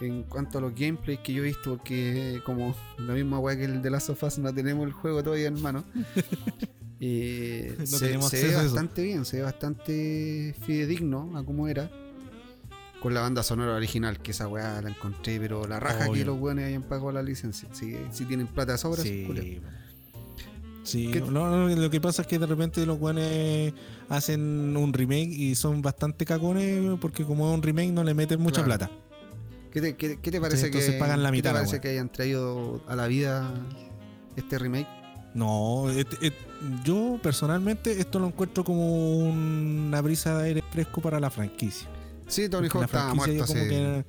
en cuanto a los gameplays que yo he visto, porque como la misma weá que el de Last of Us no tenemos el juego todavía en mano. eh, No se, se ve bastante bien, se ve bastante fidedigno a cómo era. Con la banda sonora original, que esa weá la encontré, pero la raja que los weones hayan pagado la licencia. Si, si tienen plata de sobra, Sí. Sí, ¿Qué- no, no, lo que pasa es que de repente los guanes hacen un remake y son bastante cacones porque como es un remake no le meten mucha Claro. plata. ¿Qué te, qué- qué te parece entonces que, pagan la qué te mitad la parece que hayan traído a la vida este remake? No, et- et- yo personalmente esto lo encuentro como una brisa de aire fresco para la franquicia. Sí, Tony Hawk estaba muerto hace, que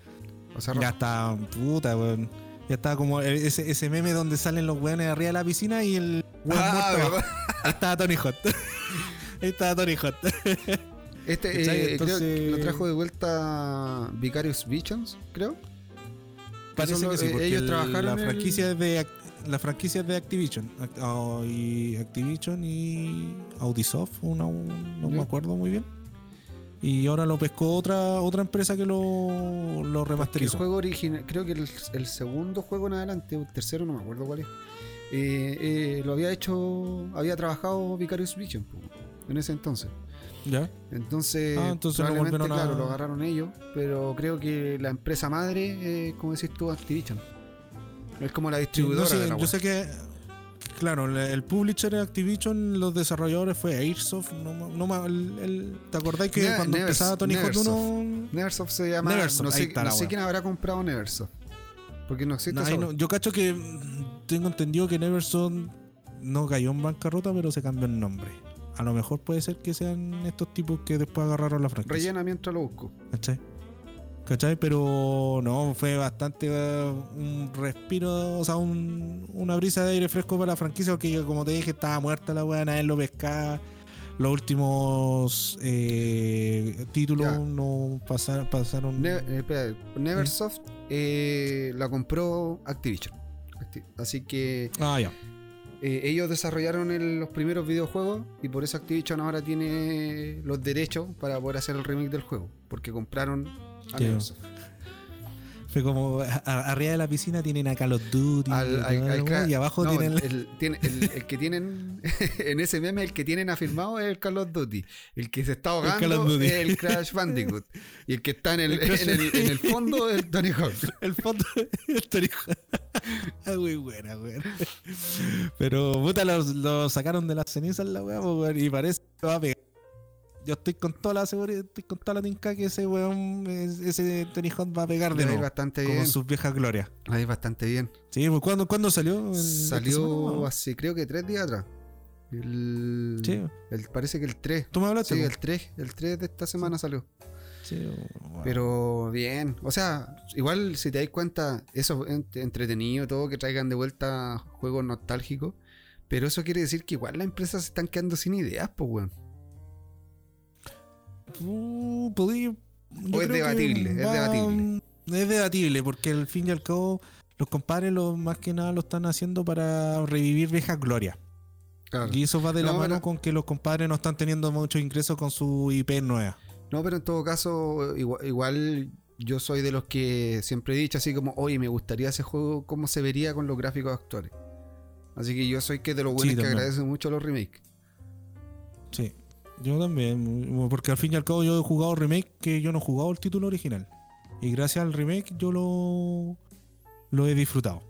ya está puta, weón. Ya está como ese, ese meme donde salen los weones arriba de la piscina y el weón Ah, muerto. Ahí estaba Tony Hot. Ahí estaba Tony Hot. Este eh, creo Entonces- que lo trajo de vuelta Vicarious Visions, creo. Parece que sí, eh, porque ellos el- trabajaron la el- franquicia es de Ac- la franquicia es de Activision Act- oh, y Activision y Audisoft, no Ya. me acuerdo muy bien. Y ahora lo pescó otra otra empresa que lo, lo Que el remasterizó. juego original, creo que el, el segundo juego en adelante, o el tercero, no me acuerdo cuál es. eh, eh, lo había hecho, había trabajado Vicarious Visions po, en ese entonces. ¿Ya? Entonces, Ah, entonces probablemente, a- claro, lo agarraron ellos, pero creo que la empresa madre, eh, como decís tú, Activision. Es como la distribuidora no sé, de la yo sé que claro, el, publisher de Activision, los desarrolladores fue Airsoft, no, no el- el- ¿te acordáis que Ne- cuando empezaba Tony Hawk Neversoft. 1 Neversoft se llama. Neversoft, no sé, está no sé quién habrá comprado Neversoft. Porque no existe no- yo cacho que tengo entendido que Neverson no cayó en bancarrota, pero se cambió el nombre. A lo mejor puede ser que sean estos tipos que después agarraron la franquicia. Rellena mientras lo busco. ¿Cachai? ¿Cachai? Pero no, fue bastante eh, un respiro, o sea, un- una brisa de aire fresco para la franquicia, porque como te dije, estaba muerta la weá, nadie lo pescaba. Los últimos eh, títulos Ya. no pasaron. pasaron Ne- eh, espera, Neversoft eh, la compró Activision. Acti- Así que Ah, ya. eh, ellos desarrollaron el- los primeros videojuegos y por eso Activision ahora tiene los derechos para poder hacer el remake del juego. Porque compraron Fue como a- a- arriba de la piscina tienen a Call of Duty Al- y, al- al abajo no, tienen el, tiene- el- el que tienen en ese meme el que tienen afirmado es el Call of Duty. El que se está ahogando es el Crash Bandicoot. Y el que está en el, El Crash- en el, en el fondo es el Tony Hawk. El fondo el Tony Hawk. Ah, muy buena, weón. Pero puta, lo, lo sacaron de las cenizas la weá, weón, y parece que va a pegar. Yo estoy con toda la seguridad, estoy con toda la tinca que ese weón, es- ese Tony Hawk va a pegar de nuevo. bastante bien en sus viejas glorias. Le va a ir bastante bien Sí, pues ¿cuándo, ¿cuándo salió? ¿El- esta semana, salió hace creo que tres días atrás el, Sí. el- parece que el 3 ¿Tú me hablaste? sí el 3 el 3 de esta semana salió Sí, weón. Pero bien, o sea, igual si te das cuenta, eso es ent- entretenido, todo que traigan de vuelta juegos nostálgicos, pero eso quiere decir que igual las empresas se están quedando sin ideas, pues, weón. Uh, yo O es que debatible, es debatible. Es debatible, porque al fin y al cabo, los compadres lo, más que nada lo están haciendo para revivir viejas glorias. Claro. Y eso va de la No, mano pero- con que los compadres no están teniendo muchos ingresos con su IP nueva. No, pero en todo caso, igual, igual yo soy de los que siempre he dicho así como, oye, me gustaría ese juego, cómo se vería con los gráficos actuales. Así que yo soy que de los buenos que también. agradecen mucho los remakes. Sí, yo también, porque al fin y al cabo yo he jugado remake que yo no he jugado el título original. Y gracias al remake yo lo, lo he disfrutado.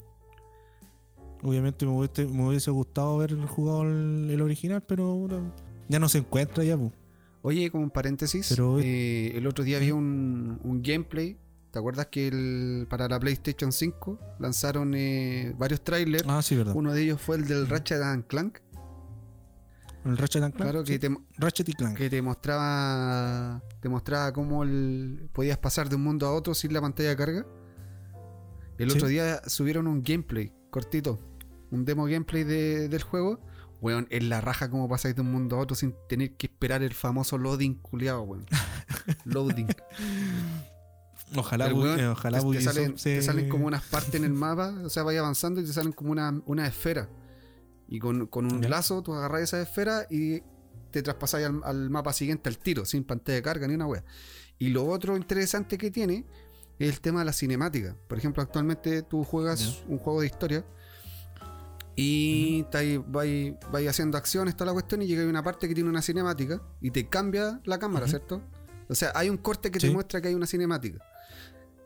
Obviamente me hubiese, me hubiese gustado haber jugado el, el original, pero ya no se encuentra ya. pues. Oye, como un paréntesis, Pero- eh, el otro día vi un, un gameplay. ¿Te acuerdas que el- para la PlayStation 5 lanzaron eh, varios trailers? Ah, sí, verdad. Uno de ellos fue el del Ratchet and Clank. El Ratchet and Clank. Claro, que sí. te, Ratchet y Clank. que te mostraba te mostraba cómo el- podías pasar de un mundo a otro sin la pantalla de carga. El Sí. otro día subieron un gameplay cortito, un demo gameplay de- del juego. Weón, es la raja cómo pasáis de un mundo a otro sin tener que esperar el famoso loading culiado, weón. Loading. Ojalá, bu- weón, eh, ojalá te, te Ubisoft salen, se- te salen como unas partes en el mapa, o sea, vaya avanzando y te salen como una, una esfera. Y con, con un lazo tú agarras esa esfera y te traspasáis al, al mapa siguiente al tiro, sin pantalla de carga ni una wea. Y lo otro interesante que tiene es el tema de la cinemática. Por ejemplo, actualmente tú juegas un juego de historia y vais, vais haciendo acciones, toda la cuestión, y llega una parte que tiene una cinemática y te cambia la cámara. ¿cierto? O sea, hay un corte que Sí. te muestra que hay una cinemática.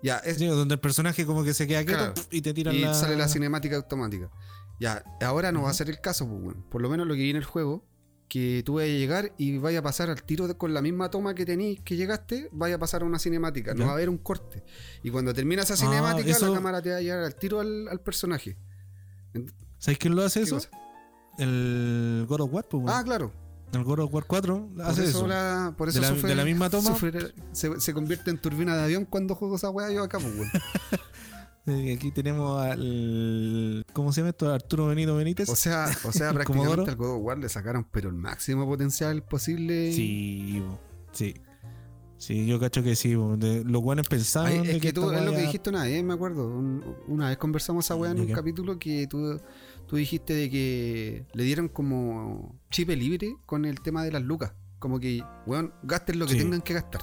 Ya, es, Sí, donde el personaje como que se queda quieto Claro. pf, y te tiran y la... sale la cinemática automática. Ya, ahora no va a ser el caso, pues, bueno. Por lo menos lo que viene en el juego, que tú vayas a llegar y vaya a pasar al tiro de- con la misma toma que tenéis que llegaste, vaya a pasar a una cinemática, no Ya. va a haber un corte. Y cuando termina esa Ah, cinemática, eso- la cámara te va a llegar al tiro al, al personaje. ¿Sabes quién lo hace ¿Qué eso? cosa? El God of War, pues, bueno. Ah, claro. El God of War 4 Por hace eso, eso. la- por eso de, la, sufre- de la misma toma. sufre- se, se convierte en turbina de avión cuando juego esa weá yo acá, pues, weón. eh, aquí tenemos al... ¿Cómo se llama esto? Arturo Benito Benítez. O sea, o sea prácticamente al God of War le sacaron pero el máximo potencial posible. Sí, sí. Sí, yo cacho que sí. los buenos pensaban Ay, de es que tú, esta es lo que dijiste una vez, me acuerdo. un- una vez conversamos esa weá en ¿De un qué? capítulo que tú, tú dijiste de que le dieron como chip libre con el tema de las lucas. Como que, weón, gasten lo que Sí. tengan que gastar.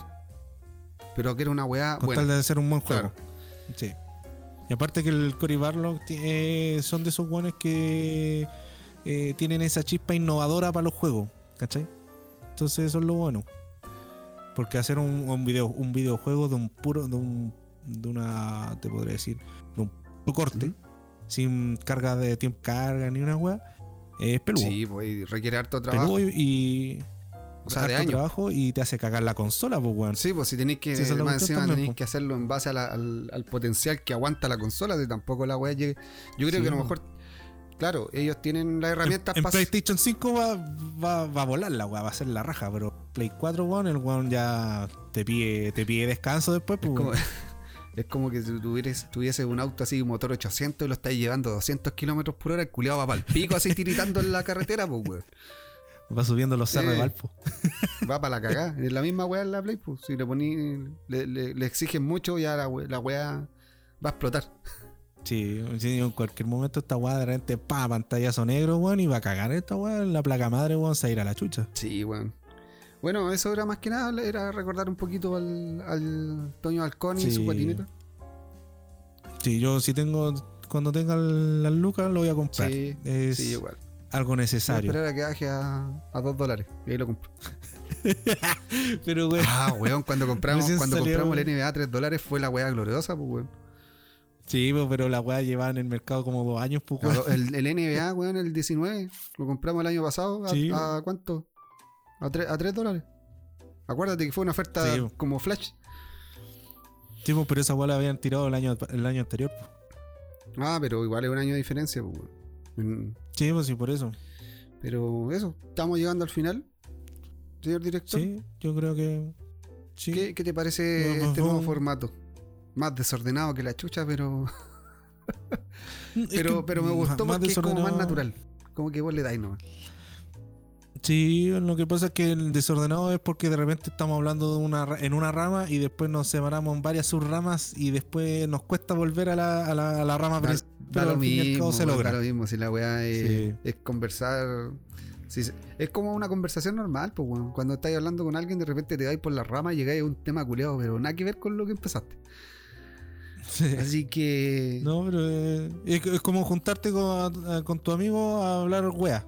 Pero que era una weá Con buena. tal de hacer un buen juego. Claro. Sí. Y aparte que el Cory Barlock ti- eh, son de esos buenos que eh, tienen esa chispa innovadora para los juegos. ¿Cachai? Entonces eso es lo bueno. Porque hacer un, un video, un videojuego de un puro, de un, de una, te podría decir, de un corte, sin carga de tiempo carga ni una weá, es peludo. Sí, pues requiere harto trabajo. peludo y, y O sea, de años. trabajo y te hace cagar la consola, pues weón. Sí, pues si tenéis que, es la más encima también, tenéis po. que hacerlo en base a la- al, al potencial que aguanta la consola, de tampoco la weá llegue. Yo creo Sí, que a lo po. mejor, claro, ellos tienen las herramientas En, en para PlayStation 5 va, va, va a volar la weá, va a ser la raja, pero Play 4, weón, el weón ya te pide, te pide descanso después, pues. como, es como que si tuvieras, tuviese un auto así, motor 800 y lo estáis llevando a 200 kilómetros por hora, el culiado va para el pico así tiritando en la carretera, pues weón. Va subiendo los cerros Eh. de Valpo. Va para la cagada. Es la misma weá en la Play, pues. Si le poní, le, le- le exigen mucho, ya la, la weá va a explotar. Sí, en cualquier momento esta weá de repente, pa, pantallazo negro, weón, y va a cagar esta weá, la placa madre, weón, se va a la chucha. Sí, weón. Bueno, eso era más que nada, era recordar un poquito al, al Toño Halcón y Sí. su patineta. Sí, yo si tengo, cuando tenga las lucas lo voy a comprar. Sí, es sí, igual. Algo Voy a necesario. esperar a que baje a, a dos dólares y ahí lo compro. Pero, weón, Ah, weón, cuando compramos, cuando salió, compramos el. NBA a 3 dólares fue la weá gloriosa, pues, weón. sí, pues, pero la weá llevaba en el mercado como dos años, pues, weón. El, el NBA, weón, el 19, lo compramos el año pasado. ¿A, Sí. a cuánto? A 3, a 3 dólares. Acuérdate que fue una oferta Sí. como flash. Sí, pues, pero esa weá la habían tirado el año, el año anterior. pues. Ah, pero igual es un año de diferencia, pues, weón. Mm, Sí, pues sí, por eso. Pero eso, estamos llegando al final, señor director. Sí, yo creo que. Sí. ¿Qué, qué te parece este vamos- nuevo formato? Más desordenado que la chucha, pero pero, que pero me gustó más es como más natural. Como que vos le dais nomás. Sí, lo que pasa es que el desordenado es porque de repente estamos hablando de una, en una rama y después nos separamos en varias subramas y después nos cuesta volver a la, a la, a la rama Da, principal. da Pero lo mismo, se logra. da lo mismo. Si la weá es, Sí. es conversar. si es como una conversación normal, pues. Cuando estáis hablando con alguien, de repente te dais por la rama y llegáis a un tema culeado, pero nada que ver con lo que empezaste. Sí. Así que. No, pero eh, es, es como juntarte con, a- con tu amigo a hablar wea.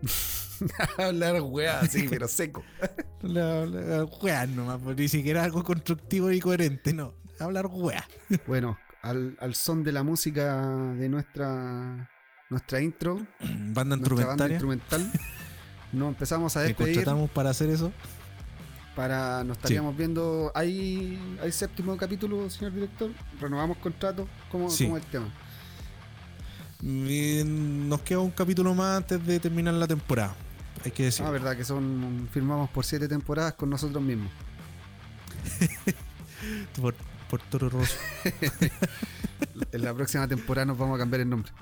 hablar weá, sí, pero seco. La, la- wea nomás, pues, ni siquiera algo constructivo y coherente, no. Hablar wea. Bueno, al, al son de la música de nuestra nuestra intro, Banda nuestra banda instrumentaria. instrumental, nos empezamos a despedir. contratamos para hacer eso. Para nos estaríamos viendo. ¿Hay, ¿Hay séptimo capítulo, señor director? ¿Renovamos contrato? ¿Cómo, Sí. cómo es el tema? Y nos queda un capítulo más antes de terminar la temporada. Hay que decir. Ah, verdad que son. Firmamos por siete temporadas con nosotros mismos. por, por Toro Rosso. En la próxima temporada nos vamos a cambiar el nombre.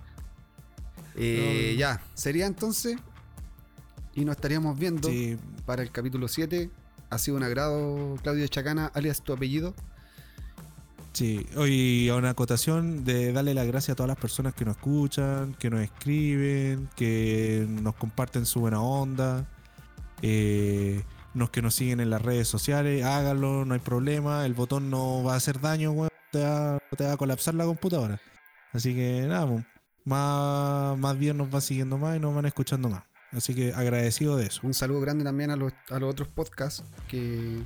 Eh, No. Ya, sería entonces. Y nos estaríamos viendo Sí, para el capítulo 7. Ha sido un agrado, Claudio Chacana, alias tu apellido. Sí. Hoy a una acotación de darle las gracias a todas las personas que nos escuchan, que nos escriben, que nos comparten su buena onda. Eh, los que nos siguen en las redes sociales, háganlo, no hay problema. El botón no va a hacer daño, weón. Te va, te va a colapsar la computadora. Así que nada, pues, más, más bien nos van siguiendo más y nos van escuchando más. Así que agradecido de eso. Un saludo grande también a los, a los otros podcasts que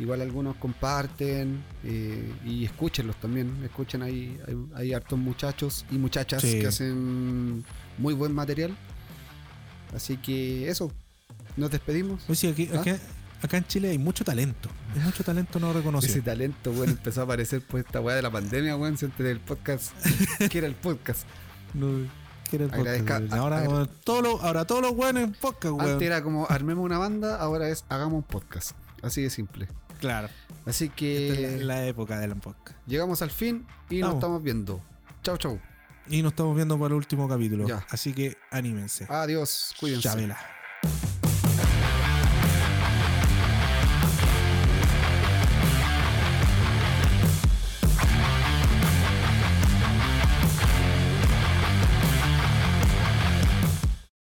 igual algunos comparten eh, y escúchenlos también. Escuchen ahí, hay, hay hartos muchachos y muchachas Sí. que hacen muy buen material. Así que eso, nos despedimos. Pues sí, aquí, ¿Ah? acá, acá en Chile hay mucho talento. Hay mucho talento no Ese reconocido. talento, bueno, empezó a aparecer pues esta weá de la pandemia, weón, antes del podcast, que era el podcast. No, ¿qué era el Agradezca- ahora, weón, todos los- ahora todos los buenos en podcast, weón. Antes era como armemos una banda, ahora es hagamos un podcast. Así de simple. Claro. Así Esta que es la, la época del podcast. llegamos al fin y nos estamos viendo. Chau, chau. Y nos estamos viendo para el último capítulo. Ya. Así que anímense. Adiós. Cuídense. Chabela.